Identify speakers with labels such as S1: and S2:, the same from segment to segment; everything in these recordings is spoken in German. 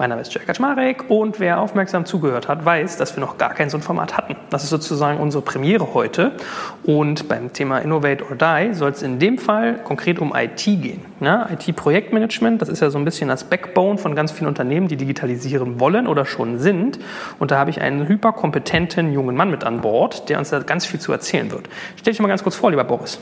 S1: Mein Name ist Jörg Kaczmarek und wer aufmerksam zugehört hat, weiß, dass wir noch gar kein so ein Format hatten. Das ist sozusagen unsere Premiere heute. Und beim Thema Innovate or Die soll es in dem Fall konkret um IT gehen. Ja, IT-Projektmanagement, das ist ja so ein bisschen das Backbone von ganz vielen Unternehmen, die digitalisieren wollen oder schon sind. Und da habe ich einen hyperkompetenten jungen Mann mit an Bord, der uns da ganz viel zu erzählen wird. Stell dich mal ganz kurz vor, lieber Boris.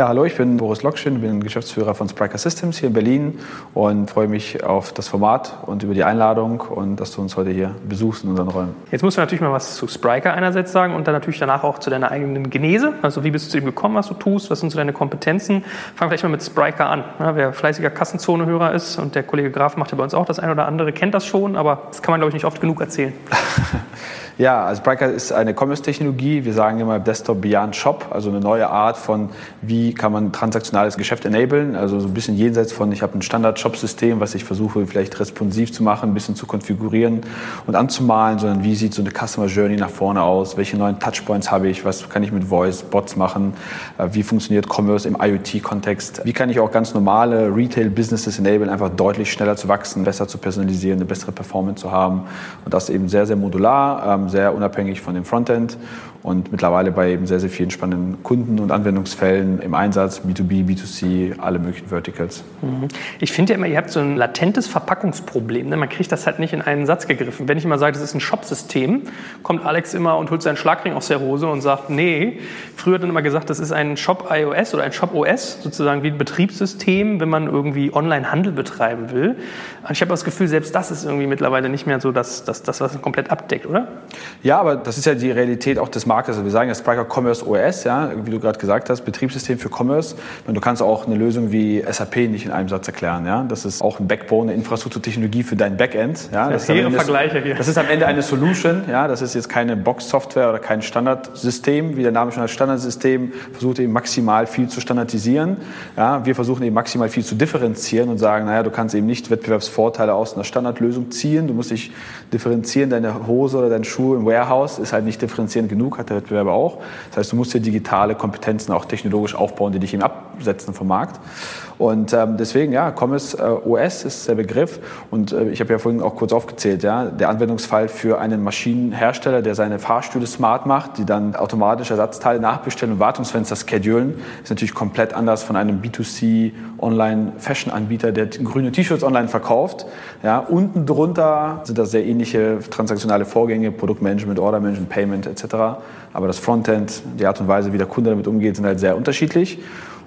S2: Ja, hallo, ich bin Boris Lokschin, bin Geschäftsführer von Spriker Systems hier in Berlin und freue mich auf das Format und über die Einladung und dass du uns heute hier besuchst in unseren Räumen.
S1: Jetzt musst du natürlich mal was zu Spriker einerseits sagen und dann natürlich danach auch zu deiner eigenen Genese. Also wie bist du zu dem gekommen, was du tust, was sind so deine Kompetenzen? Fang vielleicht mal mit Spriker an. Ja, wer fleißiger Kassenzone-Hörer ist und der Kollege Graf macht ja bei uns auch das eine oder andere, kennt das schon, aber das kann man, glaube ich, nicht oft genug erzählen.
S2: Ja, also Spriker ist eine Commerce-Technologie. Wir sagen immer Desktop Beyond Shop, also eine neue Art von, wie kann man transaktionales Geschäft enablen. Also so ein bisschen jenseits von, ich habe ein Standard-Shop-System, was ich versuche vielleicht responsiv zu machen, ein bisschen zu konfigurieren und anzumalen, sondern wie sieht so eine Customer Journey nach vorne aus? Welche neuen Touchpoints habe ich? Was kann ich mit Voice, Bots machen? Äh, wie funktioniert Commerce im IoT-Kontext? Wie kann ich auch ganz normale Retail-Businesses enablen, einfach deutlich schneller zu wachsen, besser zu personalisieren, eine bessere Performance zu haben? Und das eben sehr, sehr modular ähm, sehr unabhängig von dem Frontend und mittlerweile bei eben sehr, sehr vielen spannenden Kunden und Anwendungsfällen im Einsatz, B2B, B2C, alle möglichen Verticals.
S1: Mhm. Ich finde ja immer, ihr habt so ein latentes Verpackungsproblem. Ne? Man kriegt das halt nicht in einen Satz gegriffen. Wenn ich immer sage, das ist ein Shop-System, kommt Alex immer und holt seinen Schlagring aus der Hose und sagt, nee, früher hat er immer gesagt, das ist ein Shop iOS oder ein Shop OS, sozusagen wie ein Betriebssystem, wenn man irgendwie Online-Handel betreiben will. Und ich habe das Gefühl, selbst das ist irgendwie mittlerweile nicht mehr so das, das, das was komplett abdeckt, oder?
S2: Ja, aber das ist ja die Realität auch des Marktes. Also wir sagen ja Spriker Commerce OS, ja, wie du gerade gesagt hast, Betriebssystem für Commerce. Und du kannst auch eine Lösung wie SAP nicht in einem Satz erklären. Ja? Das ist auch ein Backbone, eine Infrastrukturtechnologie für dein Backend. Ja?
S1: Das, das, ist Vergleiche hier.
S2: das ist am Ende eine Solution. Ja? Das ist jetzt keine Box-Software oder kein Standardsystem, wie der Name schon als Standardsystem versucht eben maximal viel zu standardisieren. Ja? Wir versuchen eben maximal viel zu differenzieren und sagen, naja, du kannst eben nicht Wettbewerbsvorteile aus einer Standardlösung ziehen. Du musst dich differenzieren. Deine Hose oder dein Schuh im Warehouse ist halt nicht differenzierend genug, hat der Wettbewerber auch. Das heißt, du musst dir digitale Kompetenzen auch technologisch aufbauen, die dich eben absetzen vom Markt. Und ähm, deswegen, ja, Commerce äh, OS ist der Begriff. Und äh, ich habe ja vorhin auch kurz aufgezählt, ja, der Anwendungsfall für einen Maschinenhersteller, der seine Fahrstühle smart macht, die dann automatisch Ersatzteile nachbestellen und Wartungsfenster schedulen, ist natürlich komplett anders von einem B2C Online-Fashion-Anbieter, der grüne T-Shirts online verkauft. Ja, unten drunter sind das sehr ähnliche transaktionale Vorgänge, Produktmanagement, Ordermanagement, Payment etc. Aber das Frontend, die Art und Weise, wie der Kunde damit umgeht, sind halt sehr unterschiedlich.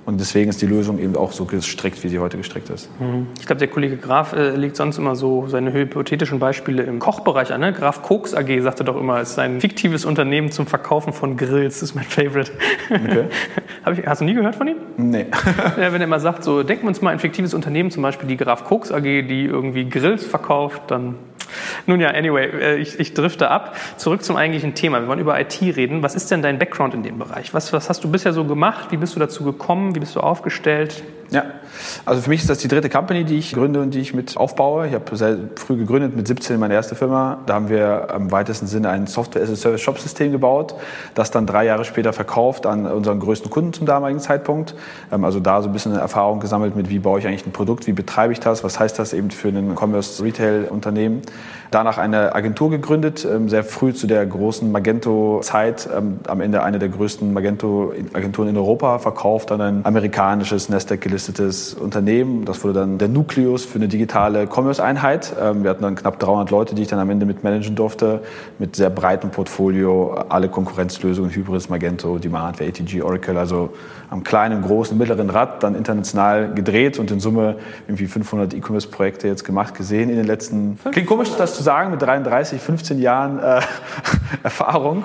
S2: Und deswegen ist die Lösung eben auch so gestrickt, wie sie heute gestrickt ist.
S1: Mhm. Ich glaube, der Kollege Graf äh, legt sonst immer so seine hypothetischen Beispiele im Kochbereich an. Ne? Graf Koks AG sagte doch immer, es ist ein fiktives Unternehmen zum Verkaufen von Grills. Das ist mein Favorite. Okay. ich, hast du nie gehört von ihm?
S2: Nee.
S1: ja, wenn er immer sagt, so denken wir uns mal ein fiktives Unternehmen, zum Beispiel die Graf Koks AG, die irgendwie Grills verkauft, dann nun ja, anyway, äh, ich, ich drifte ab. Zurück zum eigentlichen Thema. Wir wollen über IT reden. Was ist denn dein Background in dem Bereich? Was, was hast du bisher so gemacht? Wie bist du dazu gekommen? Wie bist du aufgestellt?
S2: Ja, also für mich ist das die dritte Company, die ich gründe und die ich mit aufbaue. Ich habe sehr früh gegründet, mit 17 meine erste Firma. Da haben wir im weitesten Sinne ein Software-as-a-Service-Shop-System gebaut, das dann drei Jahre später verkauft an unseren größten Kunden zum damaligen Zeitpunkt. Ähm, also da so ein bisschen Erfahrung gesammelt mit, wie baue ich eigentlich ein Produkt, wie betreibe ich das, was heißt das eben für ein Commerce-Retail-Unternehmen. Danach eine Agentur gegründet, ähm, sehr früh zu der großen Magento-Zeit, ähm, am Ende eine der größten Magento-Agenturen in Europa, verkauft an ein amerikanisches Nasdaq-gelistetes Unternehmen. Das wurde dann der Nukleus für eine digitale Commerce-Einheit. Ähm, wir hatten dann knapp 300 Leute, die ich dann am Ende mit managen durfte, mit sehr breitem Portfolio, alle Konkurrenzlösungen, Hybris, Magento, Demand, ATG, Oracle, also am kleinen, großen, mittleren Rad dann international gedreht und in Summe irgendwie 500 E-Commerce-Projekte jetzt gemacht, gesehen in den letzten... Klingt komisch, das zu sagen, mit 33, 15 Jahren äh, Erfahrung.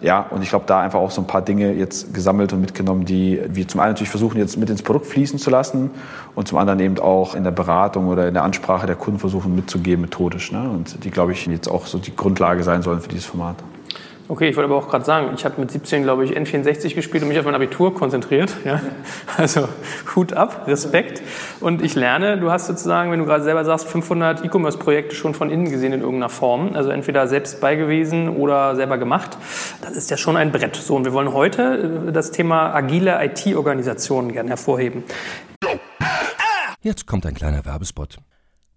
S2: Ja, und ich glaube, da einfach auch so ein paar Dinge jetzt gesammelt und mitgenommen, die wir zum einen natürlich versuchen, jetzt mit ins Produkt fließen zu lassen und zum anderen eben auch in der Beratung oder in der Ansprache der Kunden versuchen mitzugeben, methodisch. Ne? Und die, glaube ich, jetzt auch so die Grundlage sein sollen für dieses Format.
S1: Okay, ich wollte aber auch gerade sagen, ich habe mit 17, glaube ich, N64 gespielt und mich auf mein Abitur konzentriert. Ja? Also Hut ab, Respekt. Und ich lerne, du hast sozusagen, wenn du gerade selber sagst, 500 E-Commerce-Projekte schon von innen gesehen in irgendeiner Form. Also entweder selbst beigewiesen oder selber gemacht. Das ist ja schon ein Brett. So, und wir wollen heute äh, das Thema agile IT-Organisationen gerne hervorheben.
S3: Jetzt kommt ein kleiner Werbespot.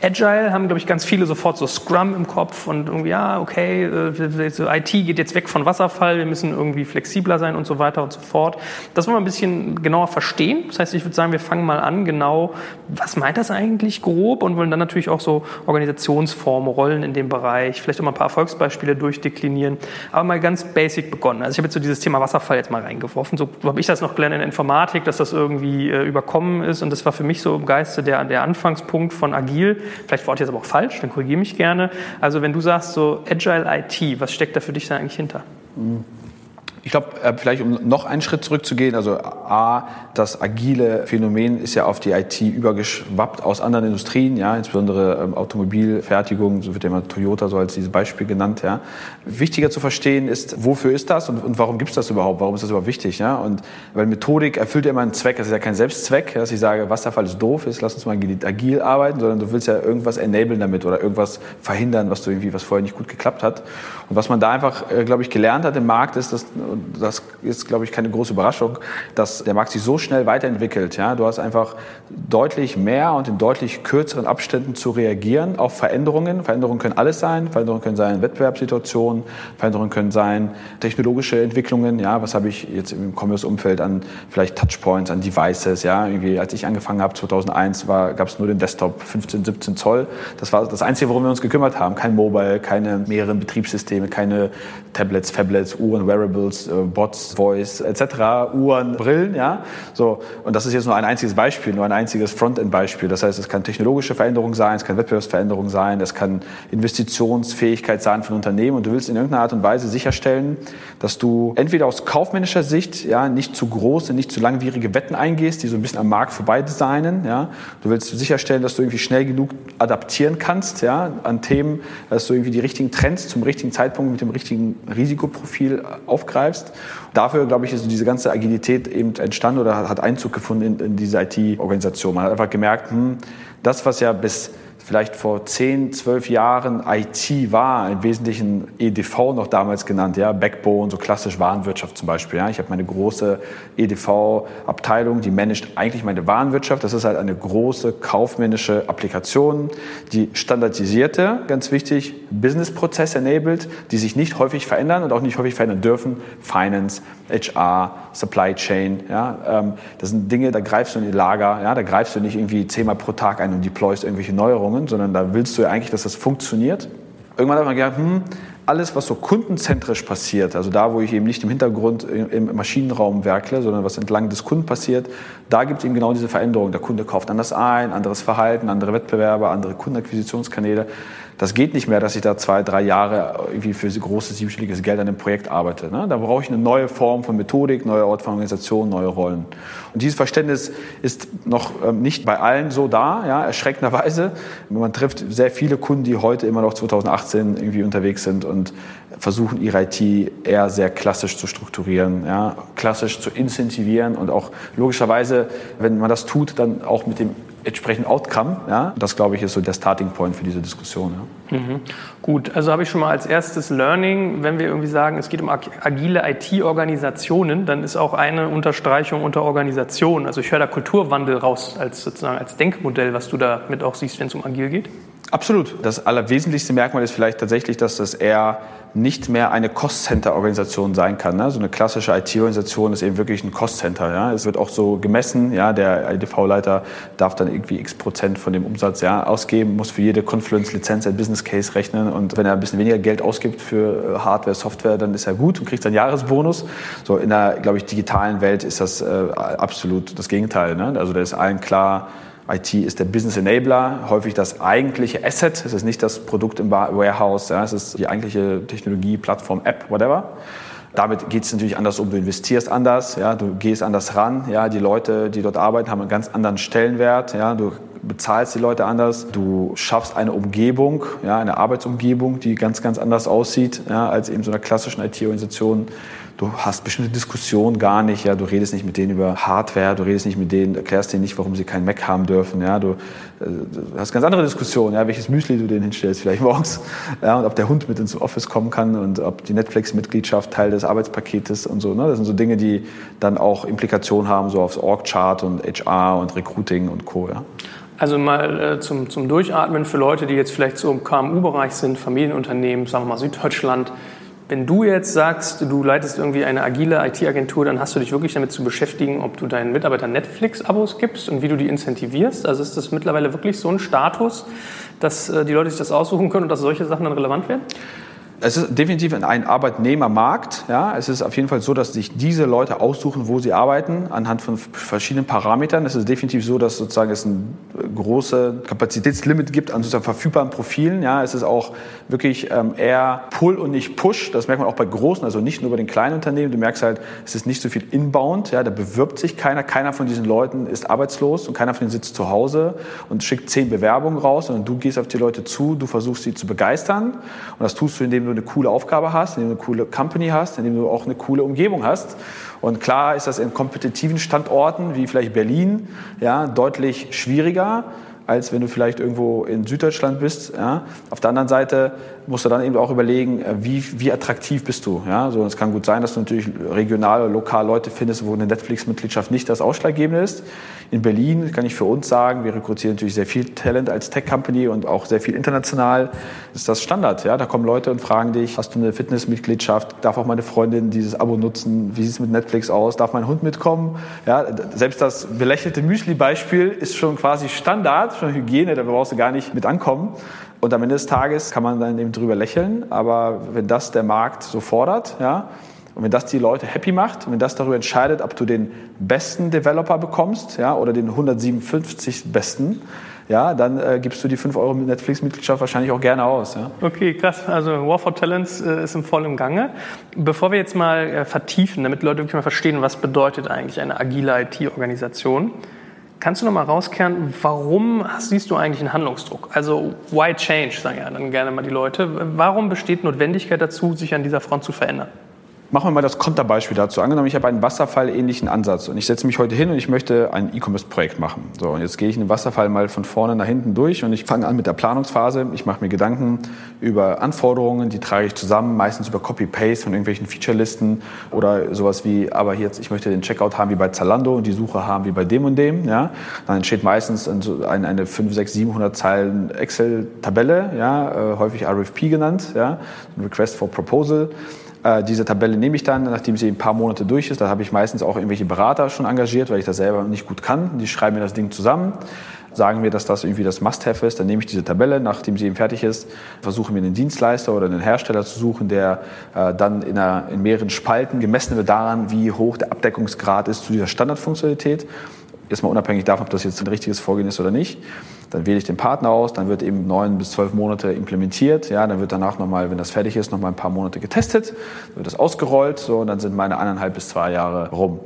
S1: Agile haben, glaube ich, ganz viele sofort so Scrum im Kopf und irgendwie, ja, okay, äh, IT geht jetzt weg von Wasserfall, wir müssen irgendwie flexibler sein und so weiter und so fort. Das wollen wir ein bisschen genauer verstehen. Das heißt, ich würde sagen, wir fangen mal an, genau, was meint das eigentlich grob und wollen dann natürlich auch so Organisationsformen, Rollen in dem Bereich, vielleicht auch mal ein paar Erfolgsbeispiele durchdeklinieren, aber mal ganz basic begonnen. Also ich habe jetzt so dieses Thema Wasserfall jetzt mal reingeworfen. So, habe ich das noch gelernt in Informatik, dass das irgendwie äh, überkommen ist und das war für mich so im Geiste der, der Anfangspunkt von Agil Vielleicht war ich jetzt aber auch falsch, dann korrigiere mich gerne. Also wenn du sagst so Agile IT, was steckt da für dich da eigentlich hinter?
S2: Mhm. Ich glaube, äh, vielleicht um noch einen Schritt zurückzugehen, also A, das agile Phänomen ist ja auf die IT übergeschwappt aus anderen Industrien, ja, insbesondere ähm, Automobilfertigung, so wird ja immer Toyota so als dieses Beispiel genannt, ja. Wichtiger zu verstehen ist, wofür ist das und, und warum gibt es das überhaupt, warum ist das überhaupt wichtig, ja, und weil Methodik erfüllt ja immer einen Zweck, das ist ja kein Selbstzweck, dass ich sage, Wasserfall ist doof, ist, lass uns mal agil arbeiten, sondern du willst ja irgendwas enablen damit oder irgendwas verhindern, was du irgendwie, was vorher nicht gut geklappt hat. Und was man da einfach, äh, glaube ich, gelernt hat im Markt ist, dass das ist, glaube ich, keine große Überraschung, dass der Markt sich so schnell weiterentwickelt. Ja? Du hast einfach deutlich mehr und in deutlich kürzeren Abständen zu reagieren auf Veränderungen. Veränderungen können alles sein. Veränderungen können sein Wettbewerbssituationen, Veränderungen können sein technologische Entwicklungen. Ja? Was habe ich jetzt im Commerce-Umfeld an vielleicht Touchpoints, an Devices? Ja? Irgendwie, als ich angefangen habe, 2001, gab es nur den Desktop, 15, 17 Zoll. Das war das Einzige, worum wir uns gekümmert haben. Kein Mobile, keine mehreren Betriebssysteme, keine Tablets, Fablets, Uhren, Wearables, äh, Bots, Voice etc., Uhren, Brillen, ja. So, und das ist jetzt nur ein einziges Beispiel, nur ein einziges Frontend-Beispiel. Das heißt, es kann technologische Veränderung sein, es kann Wettbewerbsveränderung sein, es kann Investitionsfähigkeit sein von Unternehmen und du willst in irgendeiner Art und Weise sicherstellen, dass du entweder aus kaufmännischer Sicht ja nicht zu große, nicht zu langwierige Wetten eingehst, die so ein bisschen am Markt vorbei designen, ja. Du willst sicherstellen, dass du irgendwie schnell genug adaptieren kannst, ja, an Themen, dass du irgendwie die richtigen Trends zum richtigen Zeitpunkt mit dem richtigen Risikoprofil aufgreifst. Dafür, glaube ich, ist diese ganze Agilität eben entstanden oder hat Einzug gefunden in, in diese IT-Organisation. Man hat einfach gemerkt, hm, das, was ja bis vielleicht vor 10, 12 Jahren IT war, im Wesentlichen EDV noch damals genannt, ja, Backbone, so klassisch Warenwirtschaft zum Beispiel. Ja. Ich habe meine große EDV-Abteilung, die managt eigentlich meine Warenwirtschaft. Das ist halt eine große kaufmännische Applikation, die standardisierte, ganz wichtig, Business-Prozess enabled, die sich nicht häufig verändern und auch nicht häufig verändern dürfen. Finance, HR, Supply Chain, ja, ähm, das sind Dinge, da greifst du in die Lager, ja, da greifst du nicht irgendwie zehnmal pro Tag ein und deployst irgendwelche Neuerungen, sondern da willst du ja eigentlich, dass das funktioniert. Irgendwann hat man gedacht, hm, alles, was so kundenzentrisch passiert, also da, wo ich eben nicht im Hintergrund im Maschinenraum werkle, sondern was entlang des Kunden passiert, da gibt es eben genau diese Veränderung. Der Kunde kauft anders ein, anderes Verhalten, andere Wettbewerber, andere Kundenakquisitionskanäle. Das geht nicht mehr, dass ich da zwei, drei Jahre irgendwie für großes siebenstelliges Geld an einem Projekt arbeite. Ne? Da brauche ich eine neue Form von Methodik, neue Ort von Organisation, neue Rollen. Und dieses Verständnis ist noch ähm, nicht bei allen so da, ja, erschreckenderweise. Man trifft sehr viele Kunden, die heute immer noch 2018 irgendwie unterwegs sind und versuchen, ihre IT eher sehr klassisch zu strukturieren, ja, klassisch zu incentivieren und auch logischerweise, wenn man das tut, dann auch mit dem entsprechenden Outcome. Ja? Das, glaube ich, ist so der Starting Point für diese Diskussion.
S1: Ja. Mhm. Gut, also habe ich schon mal als erstes Learning, wenn wir irgendwie sagen, es geht um agile IT-Organisationen, dann ist auch eine Unterstreichung unter Organisation. Also ich höre da Kulturwandel raus als sozusagen als Denkmodell, was du da mit auch siehst, wenn es um agil geht.
S2: Absolut. Das allerwesentlichste Merkmal ist vielleicht tatsächlich, dass das eher nicht mehr eine Cost-Center-Organisation sein kann. Ne? So eine klassische IT-Organisation ist eben wirklich ein Cost-Center. Ja? Es wird auch so gemessen, ja? der IDV-Leiter darf dann irgendwie x Prozent von dem Umsatz ja, ausgeben, muss für jede Confluence-Lizenz ein Business Case rechnen und wenn er ein bisschen weniger Geld ausgibt für äh, Hardware, Software, dann ist er gut und kriegt seinen Jahresbonus. So in der, glaube ich, digitalen Welt ist das äh, absolut das Gegenteil. Ne? Also da ist allen klar, IT ist der Business Enabler, häufig das eigentliche Asset. Es ist nicht das Produkt im Warehouse, ja, es ist die eigentliche Technologie, Plattform, App, whatever. Damit geht es natürlich anders um. Du investierst anders, ja, du gehst anders ran. Ja, die Leute, die dort arbeiten, haben einen ganz anderen Stellenwert. Ja, du bezahlst die Leute anders. Du schaffst eine Umgebung, ja, eine Arbeitsumgebung, die ganz, ganz anders aussieht ja, als eben so einer klassischen IT-Organisation du hast bestimmte Diskussionen gar nicht, ja, du redest nicht mit denen über Hardware, du redest nicht mit denen, erklärst denen nicht, warum sie keinen Mac haben dürfen, ja, du, äh, du hast ganz andere Diskussionen, ja, welches Müsli du denen hinstellst vielleicht morgens, ja, und ob der Hund mit ins Office kommen kann und ob die Netflix-Mitgliedschaft Teil des Arbeitspaketes und so, ne, das sind so Dinge, die dann auch Implikationen haben, so aufs Org-Chart und HR und Recruiting und Co., ja.
S1: Also mal äh, zum, zum Durchatmen für Leute, die jetzt vielleicht so im KMU-Bereich sind, Familienunternehmen, sagen wir mal Süddeutschland, wenn du jetzt sagst, du leitest irgendwie eine agile IT-Agentur, dann hast du dich wirklich damit zu beschäftigen, ob du deinen Mitarbeitern Netflix-Abos gibst und wie du die incentivierst. Also ist das mittlerweile wirklich so ein Status, dass äh, die Leute sich das aussuchen können und dass solche Sachen dann relevant werden?
S2: es ist definitiv ein Arbeitnehmermarkt. Ja. Es ist auf jeden Fall so, dass sich diese Leute aussuchen, wo sie arbeiten, anhand von verschiedenen Parametern. Es ist definitiv so, dass sozusagen es ein großes Kapazitätslimit gibt an sozusagen verfügbaren Profilen. Ja. Es ist auch wirklich ähm, eher Pull und nicht Push. Das merkt man auch bei großen, also nicht nur bei den kleinen Unternehmen. Du merkst halt, es ist nicht so viel Inbound. Ja. Da bewirbt sich keiner. Keiner von diesen Leuten ist arbeitslos und keiner von denen sitzt zu Hause und schickt zehn Bewerbungen raus, sondern du gehst auf die Leute zu, du versuchst sie zu begeistern. Und das tust du, indem du eine coole Aufgabe hast, indem du eine coole Company hast, indem du auch eine coole Umgebung hast. Und klar ist das in kompetitiven Standorten wie vielleicht Berlin ja, deutlich schwieriger als wenn du vielleicht irgendwo in Süddeutschland bist. Ja. Auf der anderen Seite musst du dann eben auch überlegen, äh, wie, wie attraktiv bist du. Ja. So, es kann gut sein, dass du natürlich regional oder lokal Leute findest, wo eine Netflix-Mitgliedschaft nicht das Ausschlaggebende ist. In Berlin kann ich für uns sagen, wir rekrutieren natürlich sehr viel Talent als Tech-Company und auch sehr viel international. Das ist das Standard. Ja. Da kommen Leute und fragen dich, hast du eine Fitnessmitgliedschaft? Darf auch meine Freundin dieses Abo nutzen? Wie sieht es mit Netflix aus? Darf mein Hund mitkommen? Ja, selbst das belächelte Müsli-Beispiel ist schon quasi Standard schon Hygiene, da brauchst du gar nicht mit ankommen. Und am Ende des Tages kann man dann eben drüber lächeln. Aber wenn das der Markt so fordert, ja, und wenn das die Leute happy macht, und wenn das darüber entscheidet, ob du den besten Developer bekommst, ja, oder den 157 besten, ja, dann äh, gibst du die 5 Euro Netflix-Mitgliedschaft wahrscheinlich auch gerne aus. Ja.
S1: Okay, krass. Also War for Talents äh, ist im vollen Gange. Bevor wir jetzt mal äh, vertiefen, damit Leute wirklich mal verstehen, was bedeutet eigentlich eine agile IT-Organisation, Kannst du noch mal rauskehren, warum siehst du eigentlich einen Handlungsdruck? Also why change, sagen ja dann gerne mal die Leute. Warum besteht Notwendigkeit dazu, sich an dieser Front zu verändern?
S2: Machen wir mal das Konterbeispiel dazu. Angenommen, ich habe einen Wasserfall-ähnlichen Ansatz und ich setze mich heute hin und ich möchte ein E-Commerce-Projekt machen. So, und jetzt gehe ich in den Wasserfall mal von vorne nach hinten durch und ich fange an mit der Planungsphase. Ich mache mir Gedanken über Anforderungen, die trage ich zusammen, meistens über Copy-Paste von irgendwelchen Feature-Listen oder sowas wie, aber jetzt, ich möchte den Checkout haben wie bei Zalando und die Suche haben wie bei dem und dem. Ja? Dann entsteht meistens eine, eine 5, 6, 700 Zeilen Excel-Tabelle, ja? Äh, häufig RFP genannt, ja? Request for Proposal. Äh, diese Tabelle nehme ich dann, nachdem sie ein paar Monate durch ist. Da habe ich meistens auch irgendwelche Berater schon engagiert, weil ich das selber nicht gut kann. Die schreiben mir das Ding zusammen. sagen wir, dass das irgendwie das Must-Have ist, dann nehme ich diese Tabelle, nachdem sie eben fertig ist, versuche mir einen Dienstleister oder einen Hersteller zu suchen, der äh, dann in, einer, in mehreren Spalten gemessen wird daran, wie hoch der Abdeckungsgrad ist zu dieser Standardfunktionalität. Jetzt mal unabhängig davon, ob das jetzt ein richtiges Vorgehen ist oder nicht. Dann wähle ich den Partner aus, dann wird eben neun bis zwölf Monate implementiert. Ja, dann wird danach nochmal, wenn das fertig ist, nochmal ein paar Monate getestet, dann wird das ausgerollt, so, und dann sind meine eineinhalb bis zwei Jahre rum.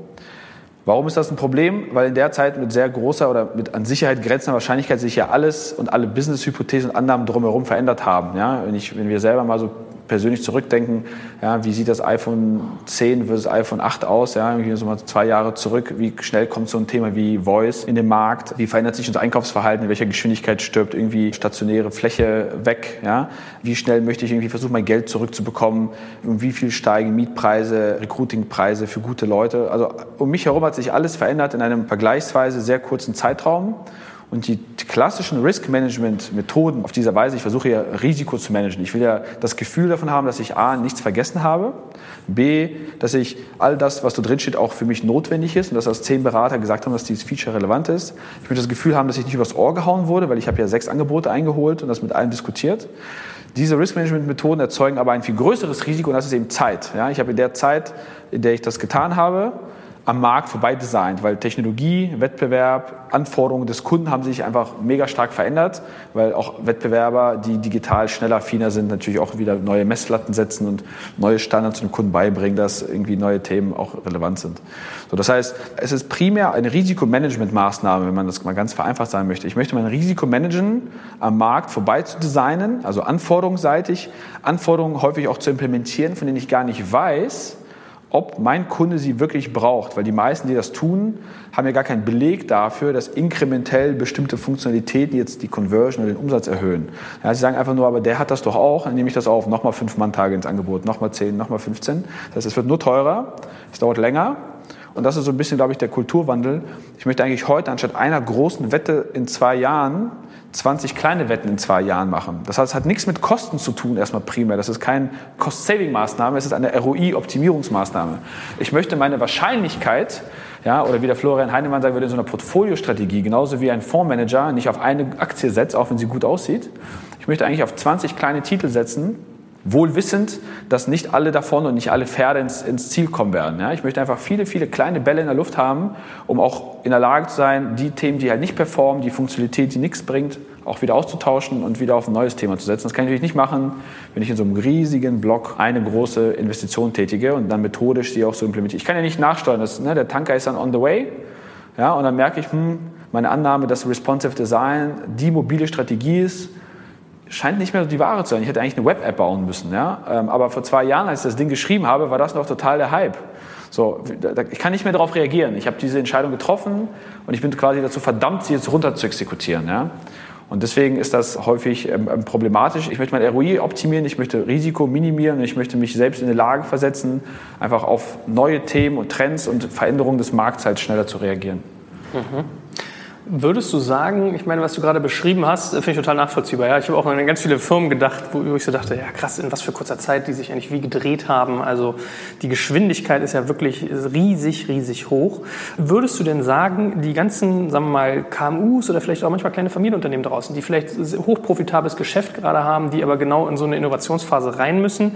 S2: Warum ist das ein Problem? Weil in der Zeit mit sehr großer oder mit an Sicherheit grenzender Wahrscheinlichkeit sich ja alles und alle Business-Hypothesen und Annahmen drumherum verändert haben. Ja, wenn, ich, wenn wir selber mal so persönlich zurückdenken, ja, wie sieht das iPhone 10 versus iPhone 8 aus, ja, irgendwie so mal zwei Jahre zurück, wie schnell kommt so ein Thema wie Voice in den Markt, wie verändert sich unser Einkaufsverhalten, in welcher Geschwindigkeit stirbt irgendwie stationäre Fläche weg, ja, wie schnell möchte ich irgendwie versuchen, mein Geld zurückzubekommen, um wie viel steigen Mietpreise, Recruitingpreise für gute Leute, also um mich herum hat sich alles verändert in einem vergleichsweise sehr kurzen Zeitraum und die klassischen Risk-Management-Methoden auf dieser Weise, ich versuche ja Risiko zu managen. Ich will ja das Gefühl davon haben, dass ich A, nichts vergessen habe, B, dass ich all das, was da drin steht, auch für mich notwendig ist und dass aus zehn Berater gesagt haben, dass dieses Feature relevant ist. Ich will das Gefühl haben, dass ich nicht übers Ohr gehauen wurde, weil ich habe ja sechs Angebote eingeholt und das mit allen diskutiert. Diese Risk-Management-Methoden erzeugen aber ein viel größeres Risiko und das ist eben Zeit. Ja, ich habe in der Zeit, in der ich das getan habe, am Markt vorbei designt, weil Technologie, Wettbewerb, Anforderungen des Kunden haben sich einfach mega stark verändert, weil auch Wettbewerber, die digital schneller, affiner sind, natürlich auch wieder neue Messlatten setzen und neue Standards dem Kunden beibringen, dass irgendwie neue Themen auch relevant sind. So, das heißt, es ist primär eine Risikomanagementmaßnahme, wenn man das mal ganz vereinfacht sagen möchte. Ich möchte mein Risiko managen, am Markt vorbei zu designen, also anforderungsseitig, Anforderungen häufig auch zu implementieren, von denen ich gar nicht weiß, ob mein Kunde sie wirklich braucht. Weil die meisten, die das tun, haben ja gar keinen Beleg dafür, dass inkrementell bestimmte Funktionalitäten jetzt die Conversion oder den Umsatz erhöhen. Ja, sie sagen einfach nur, aber der hat das doch auch, dann nehme ich das auf. Nochmal fünf Mann-Tage ins Angebot, nochmal zehn, nochmal 15. Das heißt, es wird nur teurer, es dauert länger. Und das ist so ein bisschen, glaube ich, der Kulturwandel. Ich möchte eigentlich heute anstatt einer großen Wette in zwei Jahren 20 kleine Wetten in zwei Jahren machen. Das heißt, es hat nichts mit Kosten zu tun, erstmal primär. Das ist keine Cost-Saving-Maßnahme, es ist eine ROI-Optimierungsmaßnahme. Ich möchte meine Wahrscheinlichkeit, ja, oder wie der Florian Heinemann sagen würde, in so einer Portfoliostrategie, genauso wie ein Fondsmanager nicht auf eine Aktie setzt, auch wenn sie gut aussieht. Ich möchte eigentlich auf 20 kleine Titel setzen, wohl wissend, dass nicht alle davon und nicht alle Pferde ins, ins Ziel kommen werden. Ja, ich möchte einfach viele, viele kleine Bälle in der Luft haben, um auch in der Lage zu sein, die Themen, die halt nicht performen, die Funktionalität, die nichts bringt, auch wieder auszutauschen und wieder auf ein neues Thema zu setzen. Das kann ich natürlich nicht machen, wenn ich in so einem riesigen Block eine große Investition tätige und dann methodisch die auch so implementiere. Ich kann ja nicht nachsteuern, das, ne, der Tanker ist dann on the way ja, und dann merke ich, hm, meine Annahme, dass Responsive Design die mobile Strategie ist, scheint nicht mehr so die Ware zu sein. Ich hätte eigentlich eine Web-App bauen müssen. Ja? Ähm, aber vor zwei Jahren, als ich das Ding geschrieben habe, war das noch total der Hype. So, ich kann nicht mehr darauf reagieren. Ich habe diese Entscheidung getroffen und ich bin quasi dazu verdammt, sie jetzt runter zu exekutieren. Ja? Und deswegen ist das häufig ähm, ähm problematisch. Ich möchte mein ROI optimieren, ich möchte Risiko minimieren und ich möchte mich selbst in die Lage versetzen, einfach auf neue Themen und Trends und Veränderungen des Markts halt schneller zu reagieren.
S1: Mhm. Würdest du sagen, ich meine, was du gerade beschrieben hast, finde ich total nachvollziehbar. Ja? Ich habe auch an ganz viele Firmen gedacht, wo ich so dachte, ja krass, in was für kurzer Zeit die sich eigentlich wie gedreht haben. Also die Geschwindigkeit ist ja wirklich riesig, riesig hoch. Würdest du denn sagen, die ganzen, sagen wir mal, KMUs oder vielleicht auch manchmal kleine Familienunternehmen draußen, die vielleicht hochprofitables Geschäft gerade haben, die aber genau in so eine Innovationsphase rein müssen,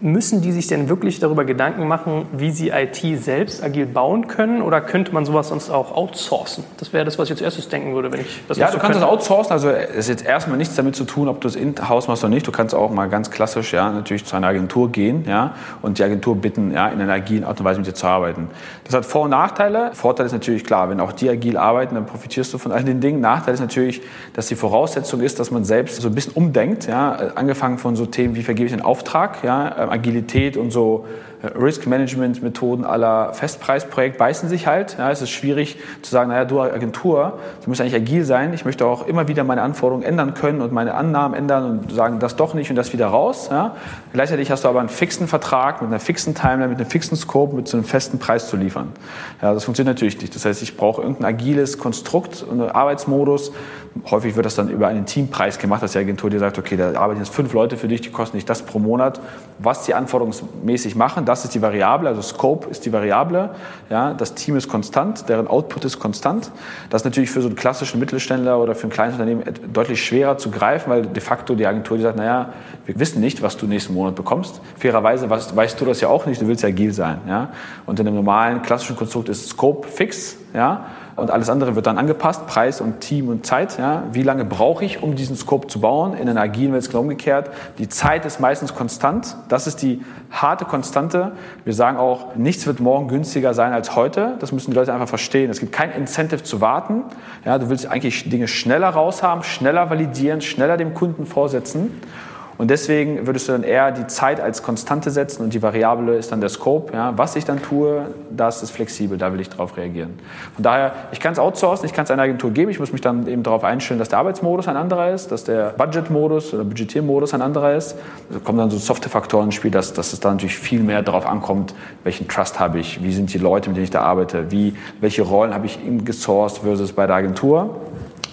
S1: müssen die sich denn wirklich darüber Gedanken machen, wie sie IT selbst agil bauen können? Oder könnte man sowas sonst auch outsourcen? Das wäre das, was ich als erstes denken würde, wenn ich
S2: das Ja, du kannst das outsourcen. Also es ist jetzt erstmal nichts damit zu tun, ob du es in-house machst oder nicht. Du kannst auch mal ganz klassisch ja, natürlich zu einer Agentur gehen ja, und die Agentur bitten, ja, in einer agilen Art und Weise mit dir zu arbeiten. Das hat Vor- und Nachteile. Vorteil ist natürlich klar, wenn auch die agil arbeiten, dann profitierst du von all den Dingen. Nachteil ist natürlich, dass die Voraussetzung ist, dass man selbst so ein bisschen umdenkt. Ja, angefangen von so Themen, wie vergebe ich einen Auftrag, ja, Agilität und so Risk-Management-Methoden aller Festpreisprojekt beißen sich halt. Ja, es ist schwierig zu sagen, naja, du Agentur, du musst eigentlich agil sein. Ich möchte auch immer wieder meine Anforderungen ändern können und meine Annahmen ändern und sagen, das doch nicht und das wieder raus. Ja. Gleichzeitig hast du aber einen fixen Vertrag mit einer fixen Timeline, mit einem fixen Scope, mit so einem festen Preis zu liefern. Ja, das funktioniert natürlich nicht. Das heißt, ich brauche irgendein agiles Konstrukt, einen Arbeitsmodus. Häufig wird das dann über einen Teampreis gemacht, dass die Agentur dir sagt, okay, da arbeiten jetzt fünf Leute für dich, die kosten nicht das pro Monat. Was die anforderungsmäßig machen, das ist die Variable, also Scope ist die Variable. Ja, das Team ist konstant, deren Output ist konstant. Das ist natürlich für so einen klassischen Mittelständler oder für ein kleines Unternehmen deutlich schwerer zu greifen, weil de facto die Agentur die sagt, naja, wir wissen nicht, was du nächsten Monat bekommst. Fairerweise weißt, weißt du das ja auch nicht, du willst ja agil sein. Ja? Und in einem normalen klassischen Konstrukt ist Scope fix. Ja? Und alles andere wird dann angepasst, Preis und Team und Zeit. Ja. Wie lange brauche ich, um diesen Scope zu bauen? In einer agilen wird es genau umgekehrt. Die Zeit ist meistens konstant. Das ist die harte Konstante. Wir sagen auch, nichts wird morgen günstiger sein als heute. Das müssen die Leute einfach verstehen. Es gibt kein Incentive zu warten. Ja, du willst eigentlich Dinge schneller raushaben, schneller validieren, schneller dem Kunden vorsetzen. Und deswegen würdest du dann eher die Zeit als Konstante setzen und die Variable ist dann der Scope. Ja. Was ich dann tue, das ist flexibel, da will ich drauf reagieren. Von daher, ich kann es outsourcen, ich kann es einer Agentur geben, ich muss mich dann eben darauf einstellen, dass der Arbeitsmodus ein anderer ist, dass der Budgetmodus oder Budgetiermodus ein anderer ist. Da kommen dann so Softwarefaktoren ins Spiel, dass, dass es dann natürlich viel mehr darauf ankommt, welchen Trust habe ich, wie sind die Leute, mit denen ich da arbeite, wie, welche Rollen habe ich gesourced versus bei der Agentur.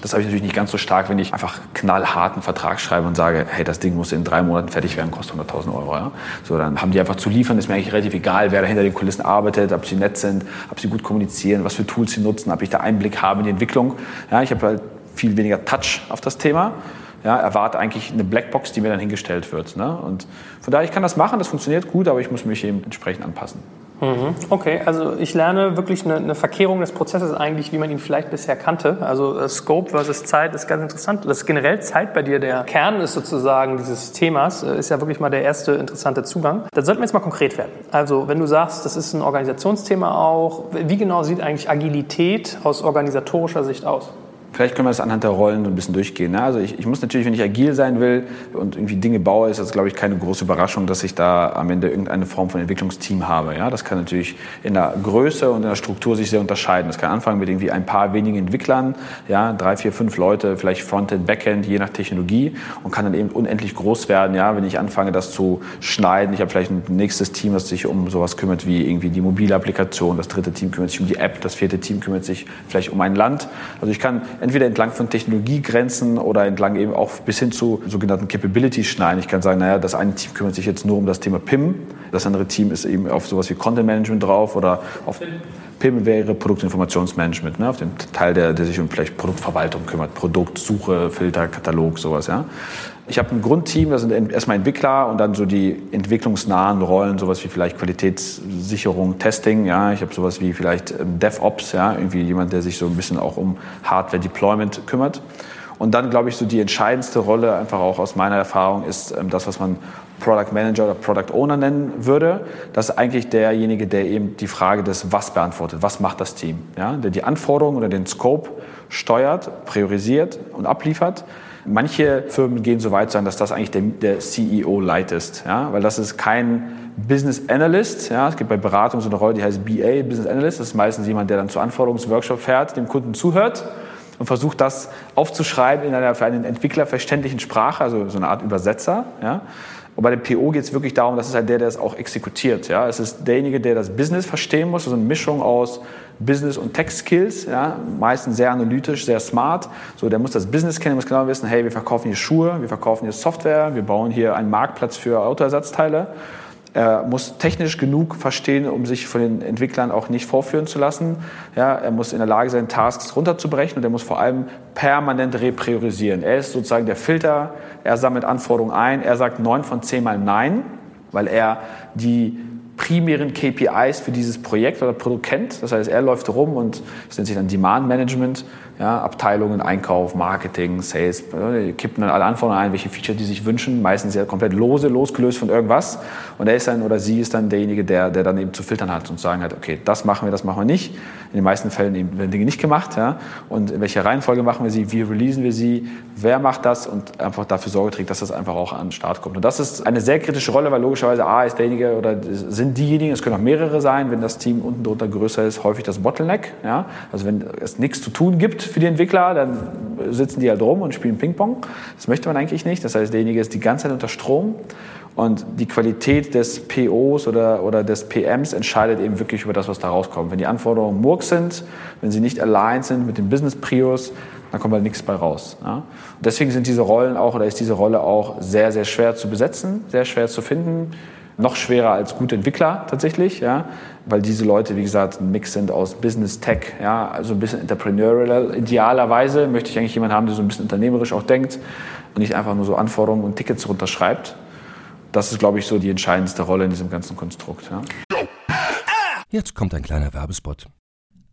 S2: Das habe ich natürlich nicht ganz so stark, wenn ich einfach knallharten Vertrag schreibe und sage, hey, das Ding muss in drei Monaten fertig werden, kostet 100.000 Euro. Ja? So, dann haben die einfach zu liefern, ist mir eigentlich relativ egal, wer da hinter den Kulissen arbeitet, ob sie nett sind, ob sie gut kommunizieren, was für Tools sie nutzen, ob ich da Einblick habe in die Entwicklung. Ja, ich habe halt viel weniger Touch auf das Thema. Ja, erwarte eigentlich eine Blackbox, die mir dann hingestellt wird. Ne? Und von daher, ich kann das machen, das funktioniert gut, aber ich muss mich eben entsprechend anpassen.
S1: Mhm. Okay, also ich lerne wirklich eine, eine, Verkehrung des Prozesses eigentlich, wie man ihn vielleicht bisher kannte. Also äh, Scope versus Zeit ist ganz interessant. Das generell Zeit bei dir der Kern ist sozusagen dieses Themas, äh, ist ja wirklich mal der erste interessante Zugang. Da sollten wir jetzt mal konkret werden. Also wenn du sagst, das ist ein Organisationsthema auch, wie genau sieht eigentlich Agilität aus organisatorischer Sicht aus?
S2: Vielleicht können wir das anhand der Rollen ein bisschen durchgehen. Ne? Also ich, ich, muss natürlich, wenn ich agil sein will und irgendwie Dinge baue, ist das, glaube ich, keine große Überraschung, dass ich da am Ende irgendeine Form von Entwicklungsteam habe. Ja? Das kann natürlich in der Größe und in der Struktur sich sehr unterscheiden. Das kann anfangen mit irgendwie ein paar wenigen Entwicklern, ja? drei, vier, fünf Leute, vielleicht Frontend, Backend, je nach Technologie und kann dann eben unendlich groß werden, ja? wenn ich anfange, das zu schneiden. Ich habe vielleicht ein nächstes Team, das sich um sowas kümmert wie irgendwie die mobile Applikation, das dritte Team kümmert sich um die App, das vierte Team kümmert sich vielleicht um ein Land. Also ich kann entweder entlang von Technologiegrenzen oder entlang eben auch bis hin zu sogenannten Capabilities schneiden. Ich kann sagen, naja, das eine Team kümmert sich jetzt nur um das Thema PIM, das andere Team ist eben auf sowas wie Content Management drauf oder auf PIM wäre Produktinformationsmanagement, ne, auf dem Teil, der, der sich um vielleicht Produktverwaltung kümmert, Produktsuche, Filter, Katalog, sowas. Ja. Ich habe ein Grundteam, das sind erstmal Entwickler und dann so die entwicklungsnahen Rollen, sowas wie vielleicht Qualitätssicherung, Testing. Ja, ich habe sowas wie vielleicht ähm, DevOps, ja, irgendwie jemand, der sich so ein bisschen auch um Hardware Deployment kümmert. Und dann glaube ich so die entscheidendste Rolle einfach auch aus meiner Erfahrung ist ähm, das, was man Product Manager oder Product Owner nennen würde. Das ist eigentlich derjenige, der eben die Frage des Was beantwortet. Was macht das Team? Ja, der die Anforderungen oder den Scope steuert, priorisiert und abliefert Manche Firmen gehen so weit sagen, dass das eigentlich der, der CEO Light ist, ja? weil das ist kein Business Analyst. Ja? Es gibt bei Beratung so eine Rolle, die heißt BA, Business Analyst. Das ist meistens jemand, der dann zu Anforderungsworkshop fährt, dem Kunden zuhört und versucht, das aufzuschreiben in einer für einen Entwickler verständlichen Sprache, also so eine Art Übersetzer. Ja? Und bei dem PO geht es wirklich darum, das ist halt der, der es auch exekutiert. Ja? Es ist derjenige, der das Business verstehen muss, also eine Mischung aus Business- und Tech-Skills, ja, meistens sehr analytisch, sehr smart. So, der muss das Business kennen, muss genau wissen, hey, wir verkaufen hier Schuhe, wir verkaufen hier Software, wir bauen hier einen Marktplatz für Autoersatzteile. Er muss technisch genug verstehen, um sich von den Entwicklern auch nicht vorführen zu lassen. Ja, er muss in der Lage sein, Tasks runterzubrechen und er muss vor allem permanent repriorisieren. Er ist sozusagen der Filter, er sammelt Anforderungen ein, er sagt neun von zehn Mal Nein, weil er die primären KPIs für dieses Projekt oder Produkt kennt. Das heißt, er läuft rum und das nennt sich dann Demand Management ja, Abteilungen, Einkauf, Marketing, Sales, die kippen dann alle Anforderungen ein, welche Feature die sich wünschen, meistens ja komplett lose, losgelöst von irgendwas. Und er ist dann oder sie ist dann derjenige, der, der dann eben zu filtern hat und zu sagen hat, okay, das machen wir, das machen wir nicht. In den meisten Fällen eben werden Dinge nicht gemacht. Ja? Und in welcher Reihenfolge machen wir sie, wie releasen wir sie, wer macht das und einfach dafür Sorge trägt, dass das einfach auch an den Start kommt. Und das ist eine sehr kritische Rolle, weil logischerweise A ist derjenige oder sind diejenigen, es können auch mehrere sein, wenn das Team unten drunter größer ist, häufig das Bottleneck. Ja? Also wenn es nichts zu tun gibt für die Entwickler, dann sitzen die halt rum und spielen Ping-Pong. Das möchte man eigentlich nicht. Das heißt, derjenige ist die ganze Zeit unter Strom. Und die Qualität des POs oder, oder des PMs entscheidet eben wirklich über das, was da rauskommt. Wenn die Anforderungen Murk sind, wenn sie nicht aligned sind mit den Business-Prios, dann kommt halt nichts bei raus. Ja? deswegen sind diese Rollen auch, oder ist diese Rolle auch sehr, sehr schwer zu besetzen, sehr schwer zu finden. Noch schwerer als gute Entwickler tatsächlich, ja, weil diese Leute, wie gesagt, ein Mix sind aus Business, Tech, ja, also ein bisschen entrepreneurial. Idealerweise möchte ich eigentlich jemanden haben, der so ein bisschen unternehmerisch auch denkt und nicht einfach nur so Anforderungen und Tickets runterschreibt. Das ist, glaube ich, so die entscheidendste Rolle in diesem ganzen Konstrukt. Ja.
S3: Jetzt kommt ein kleiner Werbespot.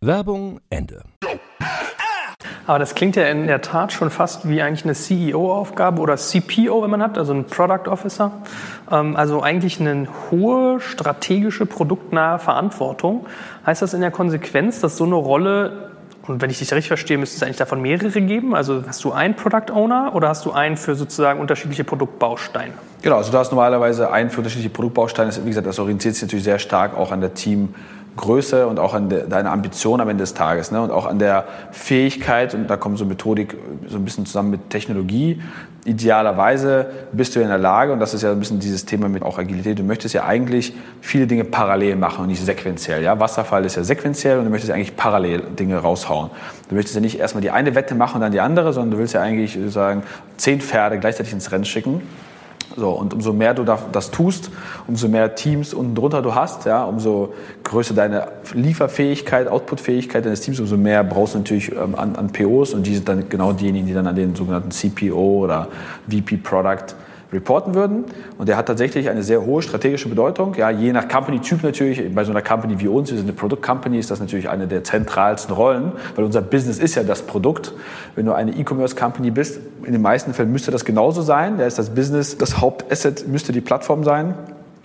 S3: Werbung Ende.
S1: Aber das klingt ja in der Tat schon fast wie eigentlich eine CEO-Aufgabe oder CPO, wenn man hat, also ein Product Officer. Ähm, also eigentlich eine hohe strategische, produktnahe Verantwortung. Heißt das in der Konsequenz, dass so eine Rolle, und wenn ich dich richtig verstehe, müsste es eigentlich davon mehrere geben? Also hast du einen Product Owner oder hast du einen für sozusagen unterschiedliche Produktbausteine?
S2: Genau, also du hast normalerweise einen für unterschiedliche Produktbausteine. Wie gesagt, das orientiert sich natürlich sehr stark auch an der Team. Größe und auch an de, deiner Ambition am Ende des Tages ne? und auch an der Fähigkeit, und da kommt so Methodik so ein bisschen zusammen mit Technologie. Idealerweise bist du in der Lage, und das ist ja ein bisschen dieses Thema mit auch Agilität, du möchtest ja eigentlich viele Dinge parallel machen und nicht sequenziell. Ja? Wasserfall ist ja sequenziell und du möchtest ja eigentlich parallel Dinge raushauen. Du möchtest ja nicht erstmal die eine Wette machen und dann die andere, sondern du willst ja eigentlich sagen, zehn Pferde gleichzeitig ins Rennen schicken so, und umso mehr du das tust, umso mehr Teams unten drunter du hast, ja, umso größer deine Lieferfähigkeit, Outputfähigkeit deines Teams, umso mehr brauchst du natürlich ähm, an, an POs und die sind dann genau diejenigen, die dann an den sogenannten CPO oder VP Product reporten würden. Und der hat tatsächlich eine sehr hohe strategische Bedeutung. Ja, je nach Company-Typ natürlich. Bei so einer Company wie uns, wir sind eine Produkt-Company, ist das natürlich eine der zentralsten Rollen, weil unser Business ist ja das Produkt. Wenn du eine E-Commerce-Company bist, in den meisten Fällen müsste das genauso sein. Da ist das Business, das Hauptasset müsste die Plattform sein.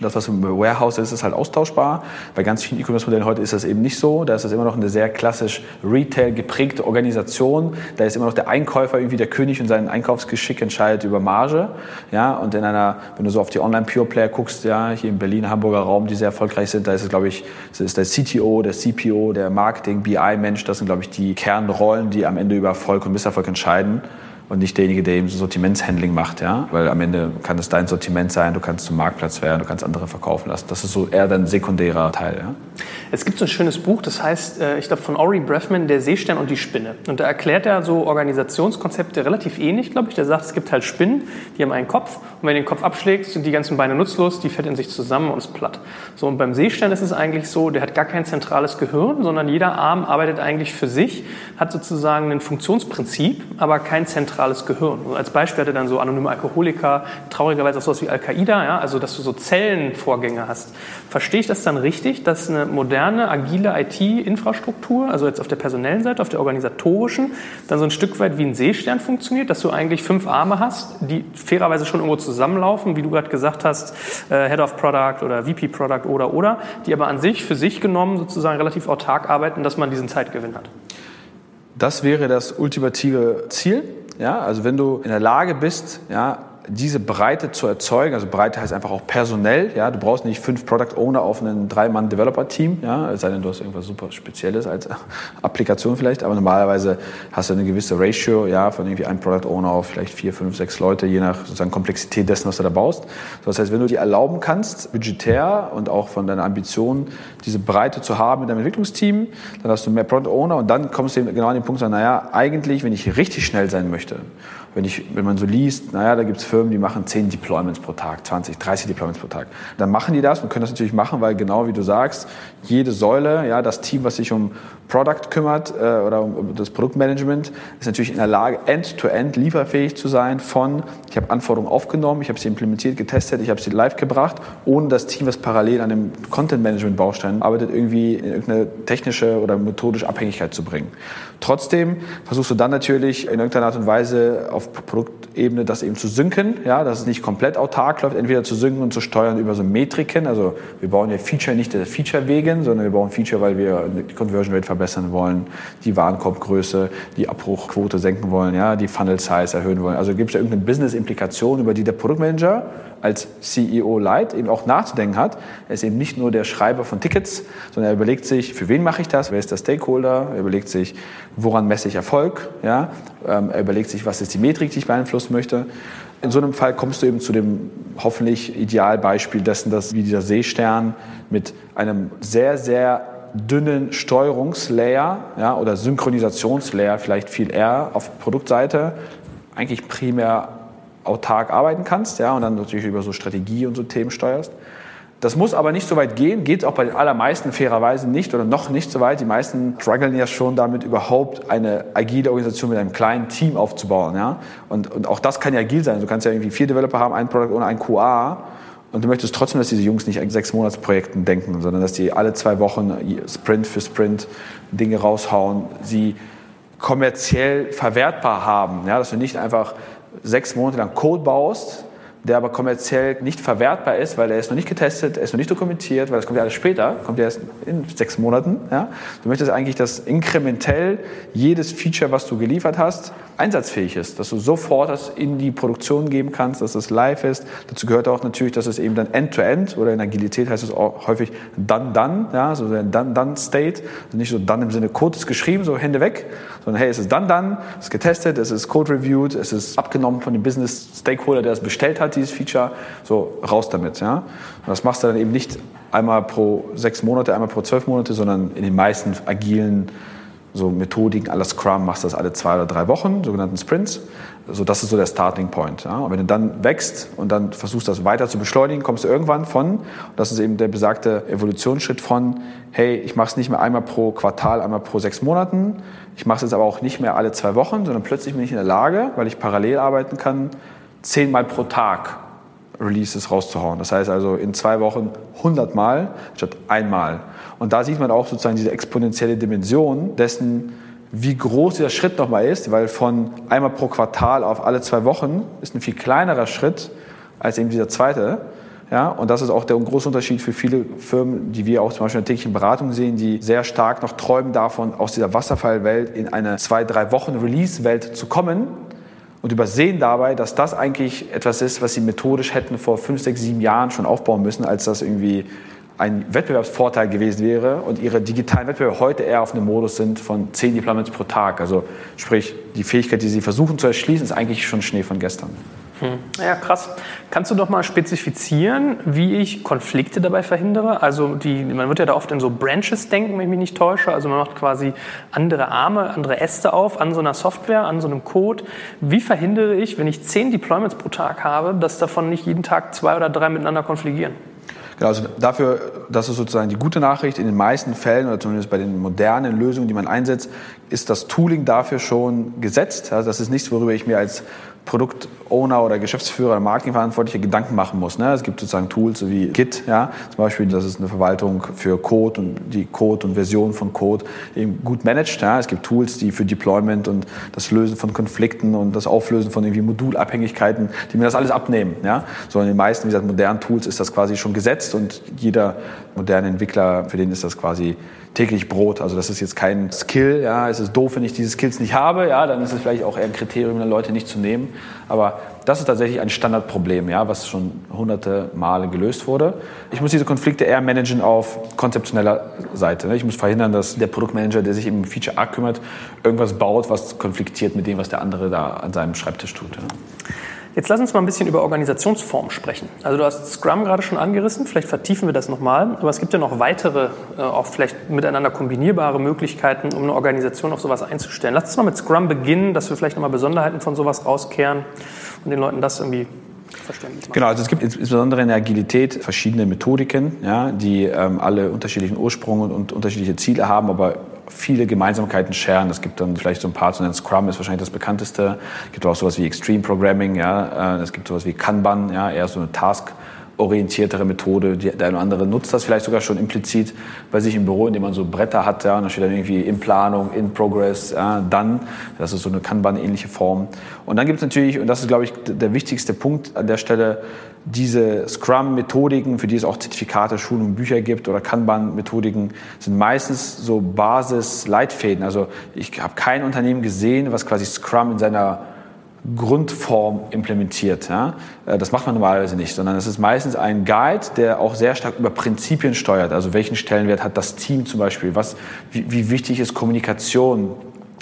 S2: Das, was im Warehouse ist, ist halt austauschbar. Bei ganz vielen E-Commerce-Modellen heute ist das eben nicht so. Da ist das immer noch eine sehr klassisch Retail geprägte Organisation. Da ist immer noch der Einkäufer irgendwie der König und sein Einkaufsgeschick entscheidet über Marge. Ja, und in einer, wenn du so auf die Online-Pure-Player guckst, ja, hier im Berlin, Hamburger Raum, die sehr erfolgreich sind, da ist es, glaube ich, das ist der CTO, der CPO, der Marketing, BI-Mensch. Das sind, glaube ich, die Kernrollen, die am Ende über Erfolg und Misserfolg entscheiden und nicht derjenige, der eben so Sortimentshandling macht, ja, weil am Ende kann es dein Sortiment sein, du kannst zum Marktplatz werden, du kannst andere verkaufen lassen. Das ist so eher dein sekundärer Teil, ja.
S1: Es gibt so ein schönes Buch, das heißt, äh, ich glaube von Ori Breffman, Der Seestern und die Spinne. Und da erklärt er so Organisationskonzepte relativ ähnlich, glaube ich. Der sagt, es gibt halt Spinnen, die haben einen Kopf und wenn du den Kopf abschlägst, sind die ganzen Beine nutzlos, die fällt in sich zusammen und ist platt. So, und beim Seestern ist es eigentlich so, der hat gar kein zentrales Gehirn, sondern jeder Arm arbeitet eigentlich für sich, hat sozusagen ein Funktionsprinzip, aber kein zentrales Gehirn. Und als Beispiel hat er dann so anonyme Alkoholiker, traurigerweise auch sowas wie Al-Qaida, ja, also dass du so Zellenvorgänge hast. Verstehe ich das dann richtig, dass eine moderne, agile IT-Infrastruktur, also jetzt auf der personellen Seite, auf der organisatorischen, dann so ein Stück weit wie ein Seestern funktioniert, dass du eigentlich fünf Arme hast, die fairerweise schon irgendwo zusammenlaufen, wie du gerade gesagt hast, äh, Head of Product oder VP Product oder oder, die aber an sich für sich genommen sozusagen relativ autark arbeiten, dass man diesen Zeitgewinn hat.
S2: Das wäre das ultimative Ziel. Ja, also wenn du in der Lage bist, ja, diese Breite zu erzeugen, also Breite heißt einfach auch personell, ja, du brauchst nicht fünf Product Owner auf einem Drei-Mann-Developer-Team, ja, es sei denn, du hast irgendwas super Spezielles als Applikation vielleicht, aber normalerweise hast du eine gewisse Ratio, ja, von irgendwie einem Product Owner auf vielleicht vier, fünf, sechs Leute, je nach sozusagen Komplexität dessen, was du da baust. Das heißt, wenn du dir erlauben kannst, budgetär und auch von deiner Ambition, diese Breite zu haben in deinem Entwicklungsteam, dann hast du mehr Product Owner und dann kommst du genau an den Punkt, sagen, naja, eigentlich, wenn ich richtig schnell sein möchte, Wenn, ich, wenn man so liest, naja, da gibt es Firmen, die machen 10 Deployments pro Tag, 20, 30 Deployments pro Tag. Dann machen die das und können das natürlich machen, weil genau wie du sagst, jede Säule, ja, das Team, was sich um Product kümmert äh, oder um das Produktmanagement, ist natürlich in der Lage, end-to-end -end lieferfähig zu sein von, ich habe Anforderungen aufgenommen, ich habe sie implementiert, getestet, ich habe sie live gebracht, ohne das Team, was parallel an dem Content-Management-Baustein arbeitet, irgendwie in irgendeine technische oder methodische Abhängigkeit zu bringen. Trotzdem versuchst du dann natürlich in irgendeiner Art und Weise auf Produktebene das eben zu synken, ja, dass es nicht komplett autark läuft, entweder zu synken und zu steuern über so Metriken. Also wir bauen ja Feature nicht der Feature wegen, sondern wir bauen Feature, weil wir die Conversion Rate verbessern wollen, die Warenkorbgröße, die Abbruchquote senken wollen, ja, die Funnel Size erhöhen wollen. Also gibt es ja irgendeine Business-Implikation, über die der Produktmanager als CEO Light eben auch nachzudenken hat. Er ist eben nicht nur der Schreiber von Tickets, sondern er überlegt sich, für wen mache ich das, wer ist der Stakeholder, er überlegt sich, woran messe ich Erfolg, ja? Ähm, er überlegt sich, was ist die Metrik, die ich beeinflussen möchte. In so einem Fall kommst du eben zu dem hoffentlich Idealbeispiel dessen, dass wie dieser Seestern mit einem sehr, sehr dünnen Steuerungslayer ja, oder Synchronisationslayer vielleicht viel eher auf Produktseite eigentlich primär autark arbeiten kannst ja, und dann natürlich über so Strategie und so Themen steuerst. Das muss aber nicht so weit gehen, geht auch bei den allermeisten fairerweise nicht oder noch nicht so weit. Die meisten strugglen ja schon damit, überhaupt eine agile Organisation mit einem kleinen Team aufzubauen. Ja? Und, und auch das kann ja agil sein. Du kannst ja irgendwie vier Developer haben, ein Produkt ohne ein QA und du möchtest trotzdem, dass diese Jungs nicht in sechs Monatsprojekten denken, sondern dass die alle zwei Wochen Sprint für Sprint Dinge raushauen, sie kommerziell verwertbar haben. Ja? Dass du nicht einfach sechs Monate lang Code baust, der aber kommerziell nicht verwertbar ist, weil er ist noch nicht getestet, er ist noch nicht dokumentiert, weil das kommt ja alles später, kommt ja erst in sechs Monaten. Ja? Du möchtest eigentlich, dass inkrementell jedes Feature, was du geliefert hast, einsatzfähig ist, dass du sofort das in die Produktion geben kannst, dass es live ist. Dazu gehört auch natürlich, dass es eben dann End-to-End -End, oder in Agilität heißt es auch häufig Done-Done, ja? so der Done-Done-State. Also nicht so Done im Sinne ist geschrieben, so Hände weg, sondern hey, es ist Done-Done, es ist getestet, es ist Code-reviewed, es ist abgenommen von dem Business-Stakeholder, der es bestellt hat, dieses Feature, so raus damit. Ja? Und das machst du dann eben nicht einmal pro sechs Monate, einmal pro zwölf Monate, sondern in den meisten agilen so Methodiken, aller Scrum machst du das alle zwei oder drei Wochen, sogenannten Sprints. So, das ist so der Starting Point. Ja? Und wenn du dann wächst und dann versuchst, das weiter zu beschleunigen, kommst du irgendwann von, das ist eben der besagte Evolutionsschritt von, hey, ich mache es nicht mehr einmal pro Quartal, einmal pro sechs Monaten, ich mache es jetzt aber auch nicht mehr alle zwei Wochen, sondern plötzlich bin ich in der Lage, weil ich parallel arbeiten kann, zehnmal pro Tag Releases rauszuhauen. Das heißt also in zwei Wochen 100 Mal statt einmal. Und da sieht man auch sozusagen diese exponentielle Dimension dessen, wie groß dieser Schritt nochmal ist, weil von einmal pro Quartal auf alle zwei Wochen ist ein viel kleinerer Schritt als eben dieser zweite. Ja, und das ist auch der große Unterschied für viele Firmen, die wir auch zum Beispiel in der täglichen Beratung sehen, die sehr stark noch träumen davon, aus dieser Wasserfallwelt in eine zwei, drei Wochen Release-Welt zu kommen und übersehen dabei, dass das eigentlich etwas ist, was sie methodisch hätten vor fünf, sechs, sieben Jahren schon aufbauen müssen, als das irgendwie ein Wettbewerbsvorteil gewesen wäre und ihre digitalen Wettbewerber heute eher auf einem Modus sind von zehn Deployments pro Tag. Also sprich, die Fähigkeit, die sie versuchen zu erschließen, ist eigentlich schon Schnee von gestern.
S1: Hm. Ja, krass. Kannst du doch mal spezifizieren, wie ich Konflikte dabei verhindere? Also die, man wird ja da oft in so Branches denken, wenn ich mich nicht täusche. Also man macht quasi andere Arme, andere Äste auf an so einer Software, an so einem Code. Wie verhindere ich, wenn ich zehn Deployments pro Tag habe, dass davon nicht jeden Tag zwei oder drei miteinander konfligieren?
S2: Genau, also dafür, das ist sozusagen die gute Nachricht. In den meisten Fällen oder zumindest bei den modernen Lösungen, die man einsetzt, ist das Tooling dafür schon gesetzt. Also das ist nichts, worüber ich mir als Produktowner oder Geschäftsführer oder Marketingverantwortlicher Gedanken machen muss. Ne? Es gibt sozusagen Tools wie Git, ja, zum Beispiel, das ist eine Verwaltung für Code und die Code und Version von Code eben gut managt. Ja? Es gibt Tools, die für Deployment und das Lösen von Konflikten und das Auflösen von irgendwie Modulabhängigkeiten, die mir das alles abnehmen. Ja? So in den meisten, wie gesagt, modernen Tools ist das quasi schon gesetzt und jeder moderne Entwickler, für den ist das quasi täglich Brot. Also das ist jetzt kein Skill. Ja, es ist doof, wenn ich diese Skills nicht habe. Ja, dann ist es vielleicht auch eher ein Kriterium, Leute nicht zu nehmen. Aber das ist tatsächlich ein Standardproblem, ja, was schon hunderte Male gelöst wurde. Ich muss diese Konflikte eher managen auf konzeptioneller Seite. Ne? Ich muss verhindern, dass der Produktmanager, der sich im Feature A kümmert, irgendwas baut, was konfliktiert mit dem, was der andere da an seinem Schreibtisch tut. Ja.
S1: Jetzt lass uns mal ein bisschen über Organisationsform sprechen. Also du hast Scrum gerade schon angerissen, vielleicht vertiefen wir das nochmal, aber es gibt ja noch weitere, äh, auch vielleicht miteinander kombinierbare Möglichkeiten, um eine Organisation auf sowas einzustellen. Lass uns mal mit Scrum beginnen, dass wir vielleicht nochmal Besonderheiten von sowas rauskehren und den Leuten das irgendwie
S2: Genau, also es gibt insbesondere in der Agilität verschiedene Methodiken, ja, die ähm, alle unterschiedlichen Ursprung und, und, unterschiedliche Ziele haben, aber viele Gemeinsamkeiten scheren. Es gibt dann vielleicht so ein paar, so ein Scrum ist wahrscheinlich das bekannteste. Es gibt auch sowas wie Extreme Programming, ja. Äh, es gibt sowas wie Kanban, ja, eher so eine Task- orientiertere Methode. Der eine oder andere nutzt das vielleicht sogar schon implizit bei sich im Büro, indem man so Bretter hat. Ja, und da steht dann irgendwie in Planung, in Progress, ja, dann. Das ist so eine Kanban-ähnliche Form. Und dann gibt es natürlich, und das ist, glaube ich, der wichtigste Punkt an der Stelle, diese Scrum-Methodiken, für die es auch Zertifikate, Schulungen, Bücher gibt oder Kanban-Methodiken, sind meistens so Basis-Leitfäden. Also ich habe kein Unternehmen gesehen, was quasi Scrum in seiner Grundform implementiert. Ja? Äh, das macht man normalerweise nicht, sondern es ist meistens ein Guide, der auch sehr stark über Prinzipien steuert. Also welchen Stellenwert hat das Team zum Beispiel? Was, wie, wie wichtig ist Kommunikation?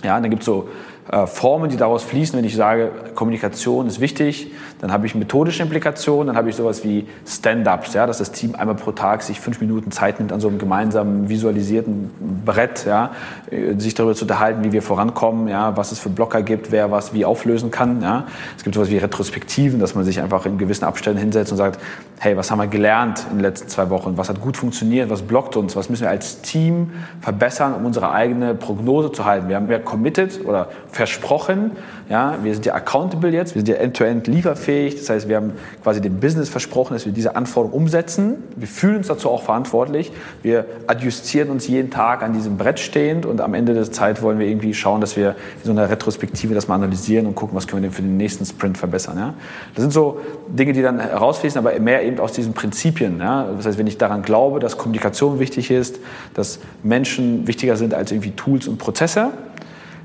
S2: Ja, dann gibt es so äh, Formen, die daraus fließen, wenn ich sage, Kommunikation ist wichtig, dann habe ich methodische Implikationen, dann habe ich sowas wie Stand-ups, ja, dass das Team einmal pro Tag sich fünf Minuten Zeit nimmt an so einem gemeinsamen visualisierten Brett, ja, äh, sich darüber zu unterhalten, wie wir vorankommen, ja, was es für Blocker gibt, wer was wie auflösen kann. Ja. Es gibt sowas wie Retrospektiven, dass man sich einfach in gewissen Abständen hinsetzt und sagt, hey, was haben wir gelernt in den letzten zwei Wochen, was hat gut funktioniert, was blockt uns, was müssen wir als Team verbessern, um unsere eigene Prognose zu halten. Wir haben ja committed oder versprochen, ja, wir sind ja accountable jetzt, wir sind ja end-to-end lieferfähig. Das heißt, wir haben quasi dem Business versprochen, dass wir diese Anforderungen umsetzen. Wir fühlen uns dazu auch verantwortlich. Wir adjustieren uns jeden Tag an diesem Brett stehend und am Ende der Zeit wollen wir irgendwie schauen, dass wir in so einer Retrospektive das mal analysieren und gucken, was können wir denn für den nächsten Sprint verbessern. Ja. Das sind so Dinge, die dann herausfließen, aber mehr eben aus diesen Prinzipien. Ja. Das heißt, wenn ich daran glaube, dass Kommunikation wichtig ist, dass Menschen wichtiger sind als irgendwie Tools und Prozesse,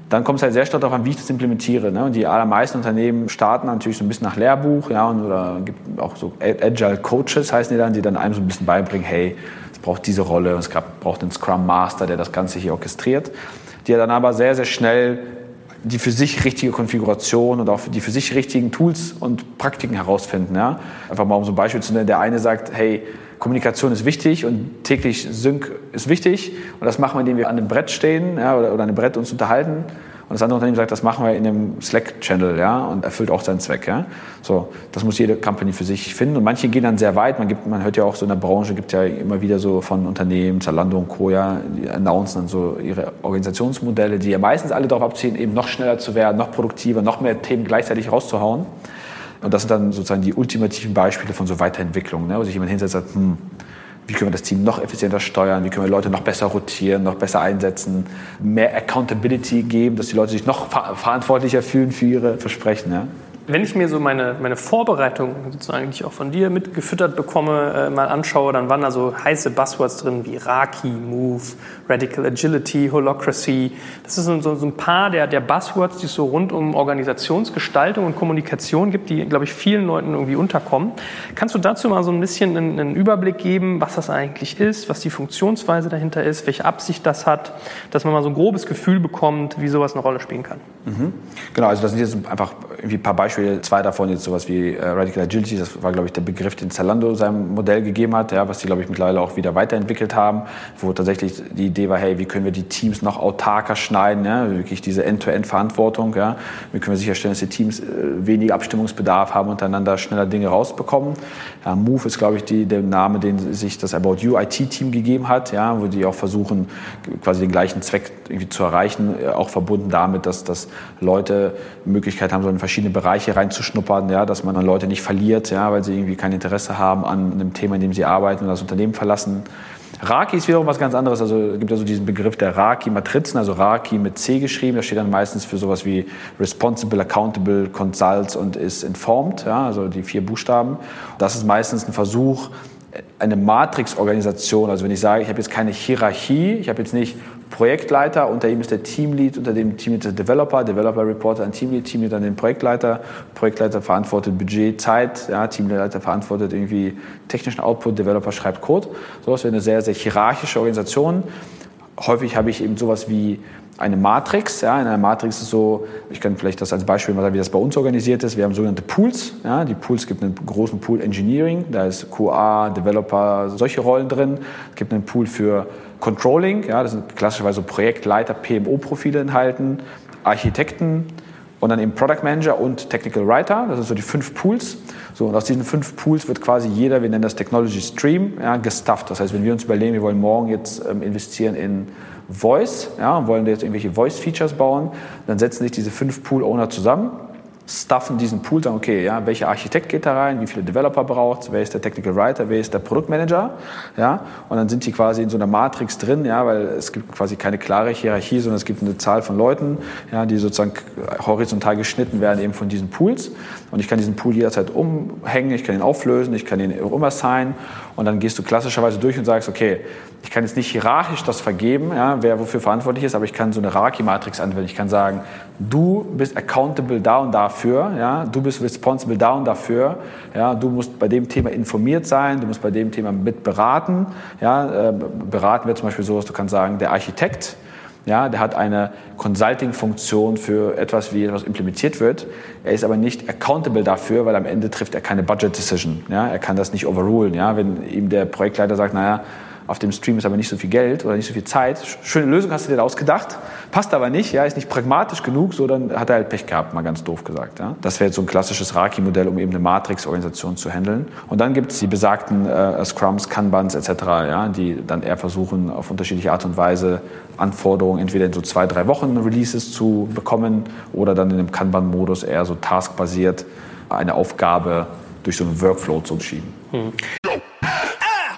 S2: dann kommt es halt sehr stark darauf an, wie ich das implementiere. Ne? Und die allermeisten Unternehmen starten natürlich so ein bisschen nach Lehrbuch, ja, und, oder gibt auch so Agile Coaches heißen die dann, die dann einem so ein bisschen beibringen, hey, es braucht diese Rolle, es braucht einen Scrum Master, der das Ganze hier orchestriert. Die dann aber sehr, sehr schnell die für sich richtige Konfiguration und auch die für sich richtigen Tools und Praktiken herausfinden. Ja? Einfach mal um so ein Beispiel zu nennen, der eine sagt, hey, Kommunikation ist wichtig und täglich Sync ist wichtig. Und das machen wir, indem wir an einem Brett stehen ja, oder, oder an einem Brett uns unterhalten. Und das andere Unternehmen sagt, das machen wir in einem Slack-Channel ja, und erfüllt auch seinen Zweck. Ja. So, das muss jede Company für sich finden. Und manche gehen dann sehr weit. Man, gibt, man hört ja auch so in der Branche, gibt ja immer wieder so von Unternehmen, Zalando und Co., ja, die announcen dann so ihre Organisationsmodelle, die ja meistens alle darauf abzielen, eben noch schneller zu werden, noch produktiver, noch mehr Themen gleichzeitig rauszuhauen. Und das sind dann sozusagen die ultimativen Beispiele von so Weiterentwicklung, ne, wo sich jemand hinsetzt und sagt, hm, wie können wir das Team noch effizienter steuern, wie können wir Leute noch besser rotieren, noch besser einsetzen, mehr Accountability geben, dass die Leute sich noch ver verantwortlicher fühlen für ihre Versprechen. Ja?
S1: Wenn ich mir so meine, meine Vorbereitung, sozusagen, die ich auch von dir mitgefüttert bekomme, äh, mal anschaue, dann waren da so heiße Buzzwords drin wie Raki, Move, Radical Agility, Holocracy. Das ist so, so, ein paar der, der Buzzwords, die es so rund um Organisationsgestaltung und Kommunikation gibt, die, glaube ich, vielen Leuten irgendwie unterkommen. Kannst du dazu mal so ein bisschen einen, einen Überblick geben, was das eigentlich ist, was die Funktionsweise dahinter ist, welche Absicht das hat, dass man mal so ein grobes Gefühl bekommt, wie sowas eine Rolle spielen kann?
S2: Mhm. Genau, also das sind jetzt einfach irgendwie ein paar Beispiele Beispiel zwei davon jetzt sowas wie äh, Radical Agility, das war, glaube ich, der Begriff, den Zalando seinem Modell gegeben hat, ja, was die, glaube ich, mittlerweile auch wieder weiterentwickelt haben, wo tatsächlich die Idee war, hey, wie können wir die Teams noch autarker schneiden, ja, wirklich diese End-to-End-Verantwortung, ja, wie können wir sicherstellen, dass die Teams äh, weniger Abstimmungsbedarf haben, untereinander schneller Dinge rausbekommen. Ja, Move ist, glaube ich, die, der Name, den sich das About You IT-Team gegeben hat, ja, wo die auch versuchen, quasi den gleichen Zweck irgendwie zu erreichen, äh, auch verbunden damit, dass, dass Leute Möglichkeit haben, so in verschiedene Bereiche Bereiche reinzuschnuppern, ja, dass man dann Leute nicht verliert, ja, weil sie irgendwie kein Interesse haben an einem Thema, in dem sie arbeiten und das Unternehmen verlassen. Raki ist wiederum was ganz anderes. Also es gibt ja so diesen Begriff der Raki-Matrizen, also Raki mit C geschrieben. Das steht dann meistens für sowas wie Responsible, Accountable, Consults und ist informed, ja, also die vier Buchstaben. Das ist meistens ein Versuch, eine Matrix-Organisation, also wenn ich sage, ich habe jetzt keine Hierarchie, ich habe jetzt nicht Projektleiter, unter ihm ist der Teamlead, unter dem Teamlead ist der Developer, Developer reportet an Teamlead, Teamlead an den Projektleiter, Projektleiter verantwortet Budget, Zeit, ja, Teamleiter verantwortet irgendwie technischen Output, Developer schreibt Code. So, das wäre eine sehr, sehr hierarchische Organisation. häufig habe ich eben sowas wie eine Matrix. Ja, in einer Matrix ist so, ich kann vielleicht das als Beispiel mal sagen, wie das bei uns organisiert ist. Wir haben sogenannte Pools. Ja, die Pools gibt einen großen Pool Engineering, da ist QA, Developer, solche Rollen drin. Es gibt einen Pool für Controlling, ja, das sind klassischerweise Projektleiter, PMO-Profile enthalten, Architekten und dann eben Product Manager und Technical Writer. Das sind so die fünf Pools. So, und aus diesen fünf Pools wird quasi jeder, wir nennen das Technology Stream, ja, gestufft. Das heißt, wenn wir uns überlegen, wir wollen morgen jetzt ähm, investieren in Voice, ja, und wollen jetzt irgendwelche Voice-Features bauen, dann setzen sich diese fünf Pool-Owner zusammen, stuffen diesen Pool, sagen, okay, ja, welcher Architekt geht da rein, wie viele Developer braucht wer ist der Technical Writer, wer ist der Produktmanager, ja, und dann sind die quasi in so einer Matrix drin, ja, weil es gibt quasi keine klare Hierarchie, sondern es gibt eine Zahl von Leuten, ja, die sozusagen horizontal geschnitten werden eben von diesen Pools. Und ich kann diesen Pool jederzeit umhängen, ich kann ihn auflösen, ich kann ihn umassignen und dann gehst du klassischerweise durch und sagst, okay, ich kann jetzt nicht hierarchisch das vergeben, ja, wer wofür verantwortlich ist, aber ich kann so eine Hierarchie-Matrix anwenden. Ich kann sagen, du bist accountable da und dafür, ja, du bist responsible da und dafür, ja, du musst bei dem Thema informiert sein, du musst bei dem Thema mit beraten. Ja, äh, beraten wird zum Beispiel so, dass du kannst sagen, der Architekt, ja, der hat eine Consulting-Funktion für etwas, wie etwas implementiert wird. Er ist aber nicht accountable dafür, weil am Ende trifft er keine Budget-Decision. Ja, er kann das nicht overrulen. Ja, wenn ihm der Projektleiter sagt, naja, auf dem Stream ist aber nicht so viel Geld oder nicht so viel Zeit. Schöne Lösung hast du dir da ausgedacht, passt aber nicht, ja, ist nicht pragmatisch genug, so dann hat er halt Pech gehabt, mal ganz doof gesagt. Ja. Das wäre jetzt so ein klassisches Raki-Modell, um eben eine Matrix-Organisation zu handeln. Und dann gibt es die besagten äh, Scrums, Kanbans etc., ja, die dann eher versuchen, auf unterschiedliche Art und Weise Anforderungen entweder in so zwei, drei Wochen Releases zu bekommen oder dann in dem Kanban-Modus eher so taskbasiert eine Aufgabe durch so einen Workflow zu schieben. Hm.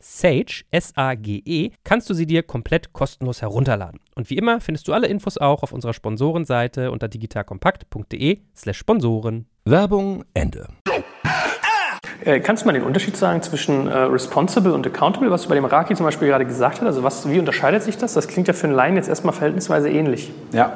S4: Sage, S-A-G-E, kannst du sie dir komplett kostenlos herunterladen. Und wie immer findest du alle Infos auch auf unserer Sponsorenseite unter digitalkompakt.de/slash Sponsoren.
S3: Werbung Ende.
S1: Äh, kannst du mal den Unterschied sagen zwischen äh, responsible und accountable, was du bei dem Raki zum Beispiel gerade gesagt hast? Also was, wie unterscheidet sich das? Das klingt ja für einen Laien jetzt erstmal verhältnisweise ähnlich.
S2: Ja,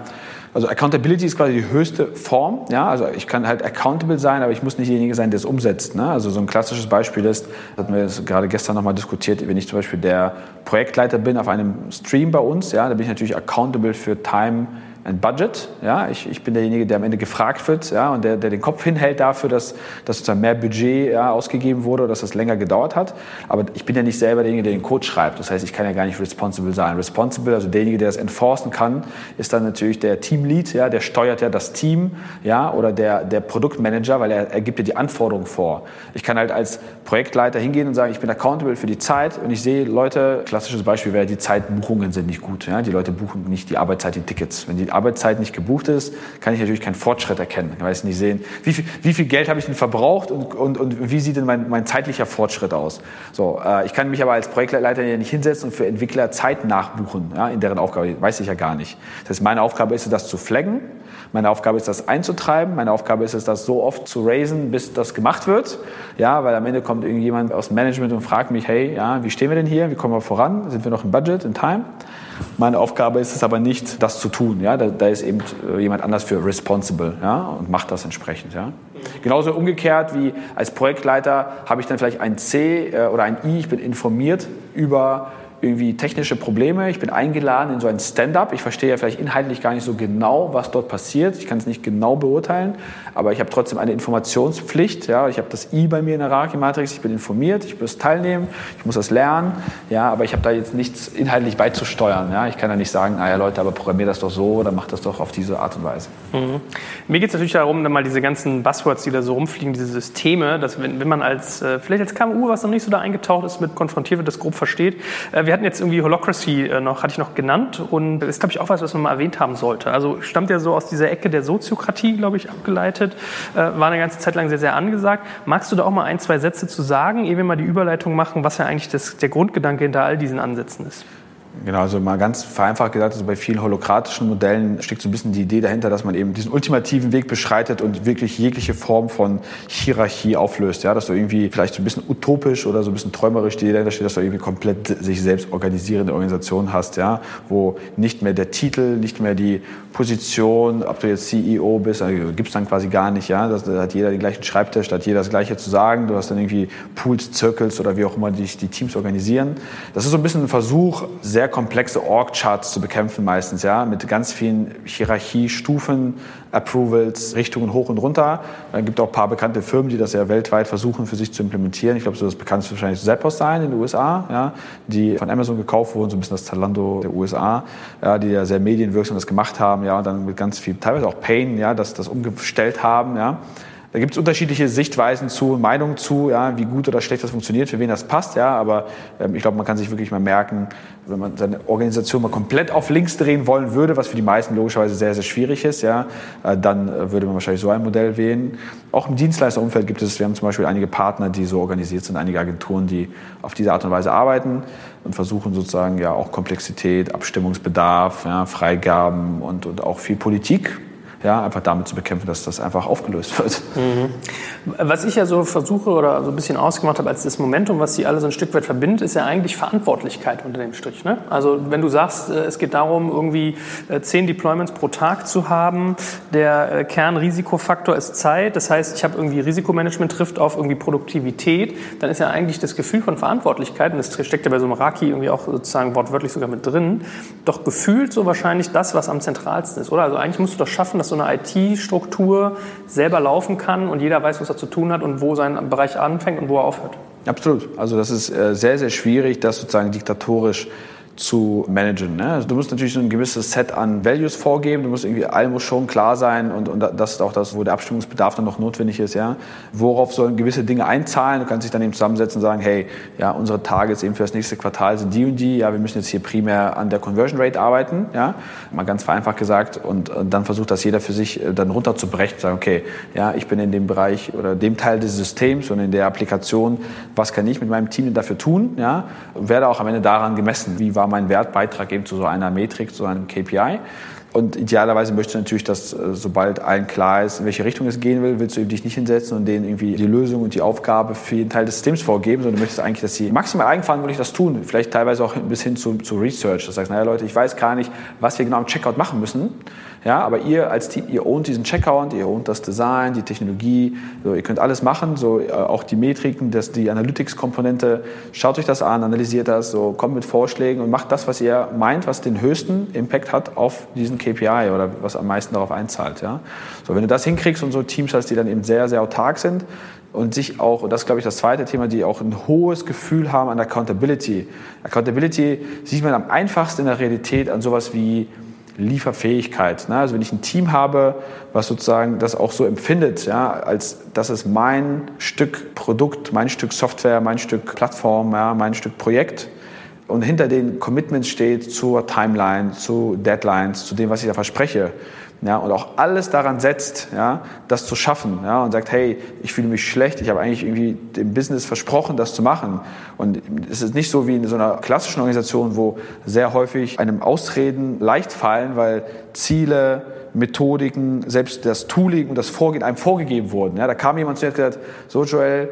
S2: also Accountability ist quasi die höchste Form. Ja? Also ich kann halt accountable sein, aber ich muss nicht derjenige sein, der es umsetzt. Ne? Also so ein klassisches Beispiel ist, hatten wir gerade gestern nochmal diskutiert, wenn ich zum Beispiel der Projektleiter bin auf einem Stream bei uns, ja, da bin ich natürlich accountable für Time ein Budget. Ja? Ich, ich bin derjenige, der am Ende gefragt wird ja? und der, der den Kopf hinhält dafür, dass, dass sozusagen mehr Budget ja, ausgegeben wurde oder dass das länger gedauert hat. Aber ich bin ja nicht selber derjenige, der den Code schreibt. Das heißt, ich kann ja gar nicht responsible sein. Responsible, also derjenige, der das enforcen kann, ist dann natürlich der Teamlead, ja? der steuert ja das Team ja? oder der, der Produktmanager, weil er, er gibt ja die Anforderungen vor. Ich kann halt als Projektleiter hingehen und sagen, ich bin accountable für die Zeit und ich sehe Leute, klassisches Beispiel wäre, die Zeitbuchungen sind nicht gut. Ja? Die Leute buchen nicht die Arbeitszeit in Tickets. Wenn die Arbeitszeit nicht gebucht ist, kann ich natürlich keinen Fortschritt erkennen. Ich weiß nicht sehen, wie viel, wie viel Geld habe ich denn verbraucht und, und, und wie sieht denn mein, mein zeitlicher Fortschritt aus. So, äh, ich kann mich aber als Projektleiter ja nicht hinsetzen und für Entwickler Zeit nachbuchen, ja, in deren Aufgabe, weiß ich ja gar nicht. Das heißt, meine Aufgabe ist es, das zu flaggen, meine Aufgabe ist das einzutreiben, meine Aufgabe ist es, das so oft zu raisen, bis das gemacht wird, ja, weil am Ende kommt irgendjemand aus dem Management und fragt mich, hey, ja, wie stehen wir denn hier, wie kommen wir voran, sind wir noch im Budget, in Time? Meine Aufgabe ist es aber nicht, das zu tun. Ja? Da, da ist eben äh, jemand anders für responsible ja? und macht das entsprechend. Ja? Genauso umgekehrt wie als Projektleiter habe ich dann vielleicht ein C äh, oder ein I, ich bin informiert über irgendwie technische Probleme. Ich bin eingeladen in so ein Stand-up. Ich verstehe ja vielleicht inhaltlich gar nicht so genau, was dort passiert. Ich kann es nicht genau beurteilen, aber ich habe trotzdem eine Informationspflicht. Ja, ich habe das I bei mir in der Raki-Matrix. Ich bin informiert, ich muss teilnehmen, ich muss das lernen. Ja, aber ich habe da jetzt nichts inhaltlich beizusteuern. Ja, ich kann ja nicht sagen, naja Leute, aber programmier das doch so oder mach das doch auf diese Art und Weise.
S1: Mhm. Mir geht es natürlich darum, dann mal diese ganzen Buzzwords, die da so rumfliegen, diese Systeme, dass wenn, wenn man als, äh, vielleicht als KMU, was noch nicht so da eingetaucht ist, mit konfrontiert wird, das grob versteht. Äh, wir hatten jetzt irgendwie Holocracy äh, noch, hatte ich noch genannt und das ist, glaube ich, auch was, was man mal erwähnt haben sollte. Also stammt ja so aus dieser Ecke der Soziokratie, glaube ich, abgeleitet, war eine ganze Zeit lang sehr, sehr angesagt. Magst du da auch mal ein, zwei Sätze zu sagen, ehe wir mal die Überleitung machen, was ja eigentlich das, der Grundgedanke hinter all diesen Ansätzen ist?
S2: Genau, also mal ganz vereinfacht gesagt, also bei vielen holokratischen Modellen steckt so ein bisschen die Idee dahinter, dass man eben diesen ultimativen Weg beschreitet und wirklich jegliche Form von Hierarchie auflöst. Ja, dass du irgendwie vielleicht so ein bisschen utopisch oder so ein bisschen träumerisch die Idee dahinter steht, dass du irgendwie komplett sich selbst organisierende Organisation hast, ja, wo nicht mehr der Titel, nicht mehr die Position, ob du jetzt CEO bist, also gibt es dann quasi gar nicht, ja. Da hat jeder den gleichen Schreibtisch, da hat jeder das Gleiche zu sagen. Du hast dann irgendwie Pools, Circles oder wie auch immer die, die Teams organisieren. Das ist so ein bisschen ein Versuch, sehr sehr komplexe Org-Charts zu bekämpfen meistens, ja, mit ganz vielen Hierarchiestufen, Approvals, Richtungen hoch und runter. Dann gibt auch ein paar bekannte Firmen, die das ja weltweit versuchen für sich zu implementieren. Ich glaube, so das bekannteste wahrscheinlich Zappos sein in den USA, ja, die von Amazon gekauft wurden, so ein bisschen das Zalando der USA, ja, die ja sehr medienwirksam das gemacht haben, ja, und dann mit ganz viel, teilweise auch Pain, ja, das, das umgestellt haben, ja. Da gibt es unterschiedliche Sichtweisen zu, Meinungen zu, ja, wie gut oder schlecht das funktioniert, für wen das passt. Ja, aber ähm, ich glaube, man kann sich wirklich mal merken, wenn man seine Organisation mal komplett auf links drehen wollen würde, was für die meisten logischerweise sehr, sehr schwierig ist, ja, äh, dann äh, würde man wahrscheinlich so ein Modell wählen. Auch im Dienstleisterumfeld gibt es, wir haben zum Beispiel einige Partner, die so organisiert sind, einige Agenturen, die auf diese Art und Weise arbeiten und versuchen sozusagen ja auch Komplexität, Abstimmungsbedarf, ja, Freigaben und, und auch viel Politik ja, einfach damit zu bekämpfen, dass das einfach aufgelöst wird. Mhm.
S1: Was ich ja so versuche oder so ein bisschen ausgemacht habe als das Momentum, was sie alle so ein Stück weit verbindet, ist ja eigentlich Verantwortlichkeit unter dem Strich. Ne? Also wenn du sagst, äh, es geht darum, irgendwie äh, zehn Deployments pro Tag zu haben, der äh, Kernrisikofaktor ist Zeit, das heißt, ich habe irgendwie Risikomanagement trifft auf irgendwie Produktivität, dann ist ja eigentlich das Gefühl von Verantwortlichkeit, und das steckt ja bei so einem Raki irgendwie auch sozusagen wortwörtlich sogar mit drin, doch gefühlt so wahrscheinlich das, was am zentralsten ist, oder? Also eigentlich musst du doch schaffen, dass so eine IT-Struktur selber laufen kann und jeder weiß, was er zu tun hat und wo sein Bereich anfängt und wo er aufhört.
S2: Absolut. Also das ist äh, sehr, sehr schwierig, das sozusagen diktatorisch zu managen. Ne? Also du musst natürlich so ein gewisses Set an Values vorgeben, du musst irgendwie, allem muss schon klar sein und, und das ist auch das, wo der Abstimmungsbedarf dann noch notwendig ist. Ja? Worauf sollen gewisse Dinge einzahlen? Du kannst dich dann eben zusammensetzen und sagen, hey, ja, unsere Targets eben für das nächste Quartal sind die und die, ja, wir müssen jetzt hier primär an der Conversion Rate arbeiten, ja? mal ganz vereinfacht gesagt und, und dann versucht das jeder für sich äh, dann runterzubrechen, sagen, okay, ja, ich bin in dem Bereich oder dem Teil des Systems und in der Applikation, was kann ich mit meinem Team dafür tun, ja? und werde auch am Ende daran gemessen, wie war war mein Wertbeitrag eben zu so einer Metrik, zu einem KPI. Und idealerweise möchtest du natürlich, dass äh, sobald allen klar ist, in welche Richtung es gehen will, willst du dich nicht hinsetzen und denen irgendwie die Lösung und die Aufgabe für jeden Teil des Systems vorgeben, sondern du möchtest eigentlich, dass sie maximal eigenverantwortlich das tun. Vielleicht teilweise auch bis hin zu, zu Research. Das heißt, naja Leute, ich weiß gar nicht, was wir genau am Checkout machen müssen. Ja, aber ihr als Team, ihr ownt diesen Checkout, ihr ownt das Design, die Technologie, so, ihr könnt alles machen, so äh, auch die Metriken, das, die Analytics-Komponente. Schaut euch das an, analysiert das, so kommt mit Vorschlägen und macht das, was ihr meint, was den höchsten Impact hat auf diesen KPI oder was am meisten darauf einzahlt. Ja. So, wenn du das hinkriegst und so Teams hast, die dann eben sehr, sehr autark sind, und sich auch, und das ist, glaube ich, das zweite Thema, die auch ein hohes Gefühl haben an Accountability. Accountability sieht man am einfachsten in der Realität an sowas wie Lieferfähigkeit. Ne? Also wenn ich ein Team habe, was sozusagen das auch so empfindet, ja, als das ist mein Stück Produkt, mein Stück Software, mein Stück Plattform, ja, mein Stück Projekt und hinter den Commitments steht zur Timeline, zu Deadlines, zu dem, was ich da verspreche, ja, und auch alles daran setzt, ja, das zu schaffen ja, und sagt, hey, ich fühle mich schlecht, ich habe eigentlich irgendwie dem Business versprochen, das zu machen. Und es ist nicht so wie in so einer klassischen Organisation, wo sehr häufig einem Ausreden leicht fallen, weil Ziele, Methodiken, selbst das Tooling und das Vorgehen einem vorgegeben wurden. Ja, da kam jemand zu mir und hat gesagt, so Joel,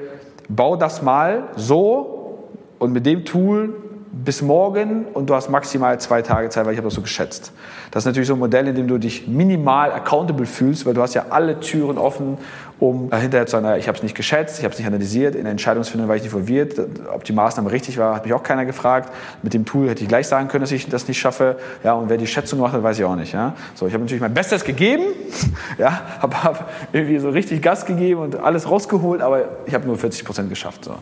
S2: bau das mal so und mit dem Tool bis morgen und du hast maximal zwei Tage Zeit, weil ich habe das so geschätzt. Das ist natürlich so ein Modell, in dem du dich minimal accountable fühlst, weil du hast ja alle Türen offen um hinterher zu sagen, ich habe es nicht geschätzt, ich habe es nicht analysiert, in der Entscheidungsfindung war ich nicht involviert, ob die Maßnahme richtig war, hat mich auch keiner gefragt. Mit dem Tool hätte ich gleich sagen können, dass ich das nicht schaffe. Ja, und wer die Schätzung gemacht hat, weiß ich auch nicht. Ja. So, ich habe natürlich mein Bestes gegeben, ja, habe hab irgendwie so richtig Gas gegeben und alles rausgeholt, aber ich habe nur 40 Prozent geschafft. So.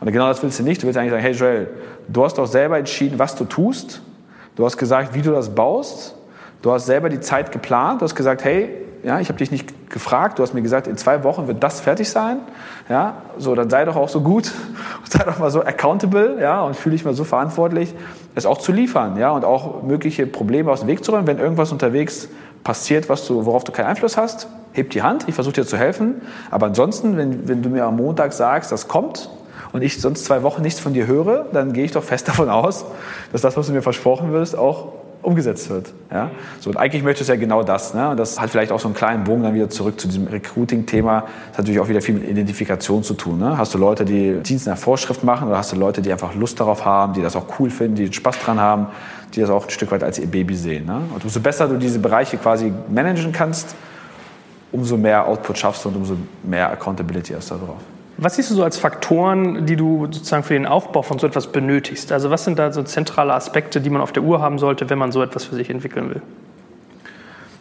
S2: Und genau das willst du nicht. Du willst eigentlich sagen, hey Joel, du hast doch selber entschieden, was du tust. Du hast gesagt, wie du das baust. Du hast selber die Zeit geplant. Du hast gesagt, hey, ja, ich habe dich nicht gefragt, du hast mir gesagt, in zwei Wochen wird das fertig sein. Ja, so, dann sei doch auch so gut sei doch mal so accountable ja, und fühle dich mal so verantwortlich, es auch zu liefern ja, und auch mögliche Probleme aus dem Weg zu räumen. Wenn irgendwas unterwegs passiert, was du, worauf du keinen Einfluss hast, heb die Hand, ich versuche dir zu helfen. Aber ansonsten, wenn, wenn du mir am Montag sagst, das kommt und ich sonst zwei Wochen nichts von dir höre, dann gehe ich doch fest davon aus, dass das, was du mir versprochen wirst, auch umgesetzt wird. Ja? So, und eigentlich möchtest du ja genau das. Ne? Das hat vielleicht auch so einen kleinen Bogen dann wieder zurück zu diesem Recruiting-Thema. Das hat natürlich auch wieder viel mit Identifikation zu tun. Ne? Hast du Leute, die Dienst nach Vorschrift machen oder hast du Leute, die einfach Lust darauf haben, die das auch cool finden, die Spaß dran haben, die das auch ein Stück weit als ihr Baby sehen. Ne? Und umso besser du diese Bereiche quasi managen kannst, umso mehr Output schaffst du und umso mehr Accountability hast du darauf.
S1: Was siehst du so als Faktoren, die du sozusagen für den Aufbau von so etwas benötigst? Also was sind da so zentrale Aspekte, die man auf der Uhr haben sollte, wenn man so etwas für sich entwickeln will?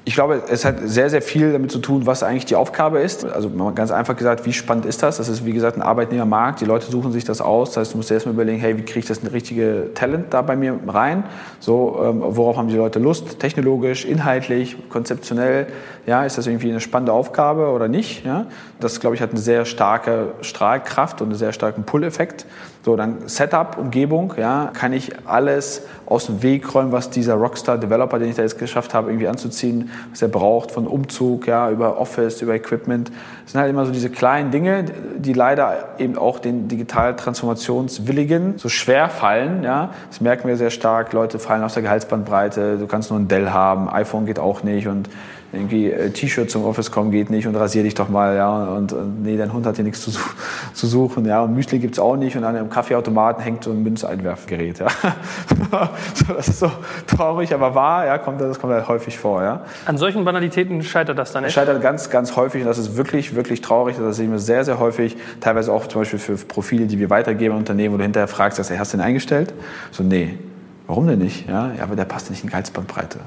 S2: Ich glaube, es hat sehr, sehr viel damit zu tun, was eigentlich die Aufgabe ist. Also ganz einfach gesagt, wie spannend ist das? Das ist, wie gesagt, ein Arbeitnehmermarkt. Die Leute suchen sich das aus. Das heißt, du musst dir erstmal überlegen, hey, wie kriege ich das richtige Talent da bei mir rein? So, ähm, worauf haben die Leute Lust? Technologisch, inhaltlich, konzeptionell? Ja, ist das irgendwie eine spannende Aufgabe oder nicht? Ja, das, glaube ich, hat eine sehr starke Strahlkraft und einen sehr starken Pull-Effekt. So, dann Setup, Umgebung, ja, kann ich alles aus dem Weg räumen, was dieser Rockstar-Developer, den ich da jetzt geschafft habe, irgendwie anzuziehen, was er braucht, von Umzug, ja, über Office, über Equipment. Das sind halt immer so diese kleinen Dinge, die leider eben auch den digital Transformationswilligen so schwer fallen, ja. Das merken wir sehr stark. Leute fallen aus der Gehaltsbandbreite. Du kannst nur ein Dell haben, iPhone geht auch nicht und irgendwie äh, T-Shirt zum Office kommen geht nicht und rasier dich doch mal, ja, und, und nee, dein Hund hat hier nichts zu, zu suchen, ja, und Müsli gibt's auch nicht und an einem Kaffeeautomaten hängt so ein Münzeinwerfgerät, ja. so, das ist so traurig, aber wahr, ja, kommt, das kommt halt häufig vor, ja.
S1: An solchen Banalitäten scheitert das dann
S2: echt? Scheitert ganz, ganz häufig und das ist wirklich, wirklich traurig, das sehen wir sehr, sehr häufig, teilweise auch zum Beispiel für Profile, die wir weitergeben an Unternehmen, wo du hinterher fragst, hast du den eingestellt? So, nee, Warum denn nicht? Ja, aber der passt nicht in Gehaltsbandbreite.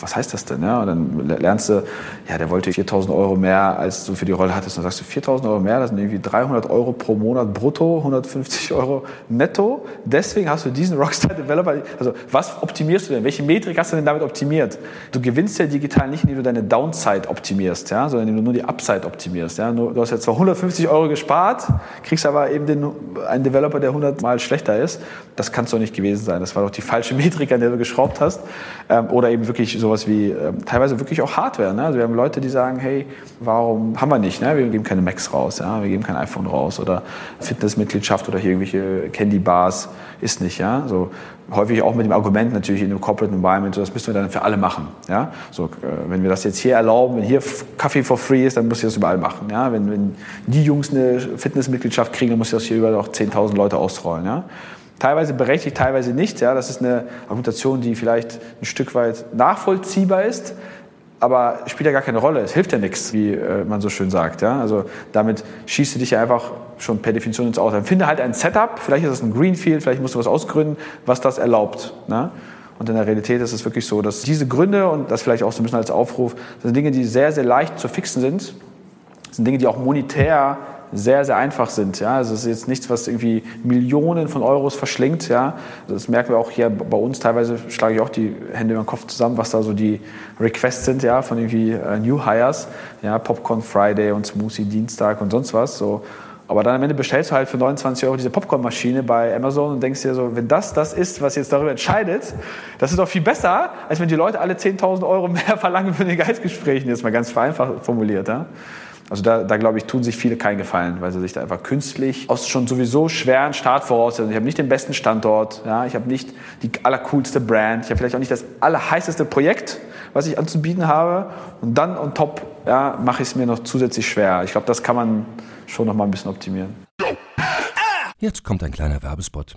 S2: Was heißt das denn? Ja, und dann lernst du, ja, der wollte 4000 Euro mehr, als du für die Rolle hattest. Und dann sagst du, 4000 Euro mehr, das sind irgendwie 300 Euro pro Monat brutto, 150 Euro netto. Deswegen hast du diesen Rockstar-Developer. Also, was optimierst du denn? Welche Metrik hast du denn damit optimiert? Du gewinnst ja digital nicht, indem du deine Downside optimierst, ja, sondern indem du nur die Upside optimierst. Ja. Du hast ja zwar 150 Euro gespart, kriegst aber eben den, einen Developer, der 100 mal schlechter ist. Das kann es doch nicht gewesen sein. Das war doch die Metrik, an der du geschraubt hast. Ähm, oder eben wirklich sowas wie ähm, teilweise wirklich auch Hardware. Ne? Also wir haben Leute, die sagen, hey, warum haben wir nicht? Ne? Wir geben keine Macs raus, ja? wir geben kein iPhone raus oder Fitnessmitgliedschaft oder hier irgendwelche Candy Bars ist nicht. Ja? So, häufig auch mit dem Argument natürlich in einem Corporate Environment, so, das müssen wir dann für alle machen. Ja? So, äh, wenn wir das jetzt hier erlauben, wenn hier Kaffee for free ist, dann muss ich das überall machen. Ja? Wenn, wenn die Jungs eine Fitnessmitgliedschaft kriegen, dann muss ich das hier auch 10.000 Leute ausrollen. Ja? Teilweise berechtigt, teilweise nicht. Ja, das ist eine Argumentation, die vielleicht ein Stück weit nachvollziehbar ist, aber spielt ja gar keine Rolle. Es hilft ja nichts, wie äh, man so schön sagt. Ja? Also damit schießt du dich ja einfach schon per Definition ins Aus. Dann finde halt ein Setup, vielleicht ist es ein Greenfield, vielleicht musst du was ausgründen, was das erlaubt. Ne? Und in der Realität ist es wirklich so, dass diese Gründe und das vielleicht auch so ein bisschen als Aufruf, das sind Dinge, die sehr, sehr leicht zu fixen sind. Das sind Dinge, die auch monetär sehr, sehr einfach sind. Ja? Also es ist jetzt nichts, was irgendwie Millionen von Euros verschlingt. Ja? Das merken wir auch hier bei uns. Teilweise schlage ich auch die Hände über den Kopf zusammen, was da so die Requests sind ja? von irgendwie äh, New Hires. Ja? Popcorn Friday und Smoothie Dienstag und sonst was. So. Aber dann am Ende bestellst du halt für 29 Euro diese Popcornmaschine bei Amazon und denkst dir so, wenn das das ist, was jetzt darüber entscheidet, das ist doch viel besser, als wenn die Leute alle 10.000 Euro mehr verlangen für den Geistgesprächen. Jetzt mal ganz vereinfacht formuliert. Ja? Also da, da glaube ich, tun sich viele keinen Gefallen, weil sie sich da einfach künstlich aus schon sowieso schweren Startvoraussetzungen, ich habe nicht den besten Standort, ja, ich habe nicht die allercoolste Brand, ich habe vielleicht auch nicht das allerheißeste Projekt, was ich anzubieten habe und dann on top ja, mache ich es mir noch zusätzlich schwer. Ich glaube, das kann man schon noch mal ein bisschen optimieren.
S3: Jetzt kommt ein kleiner Werbespot.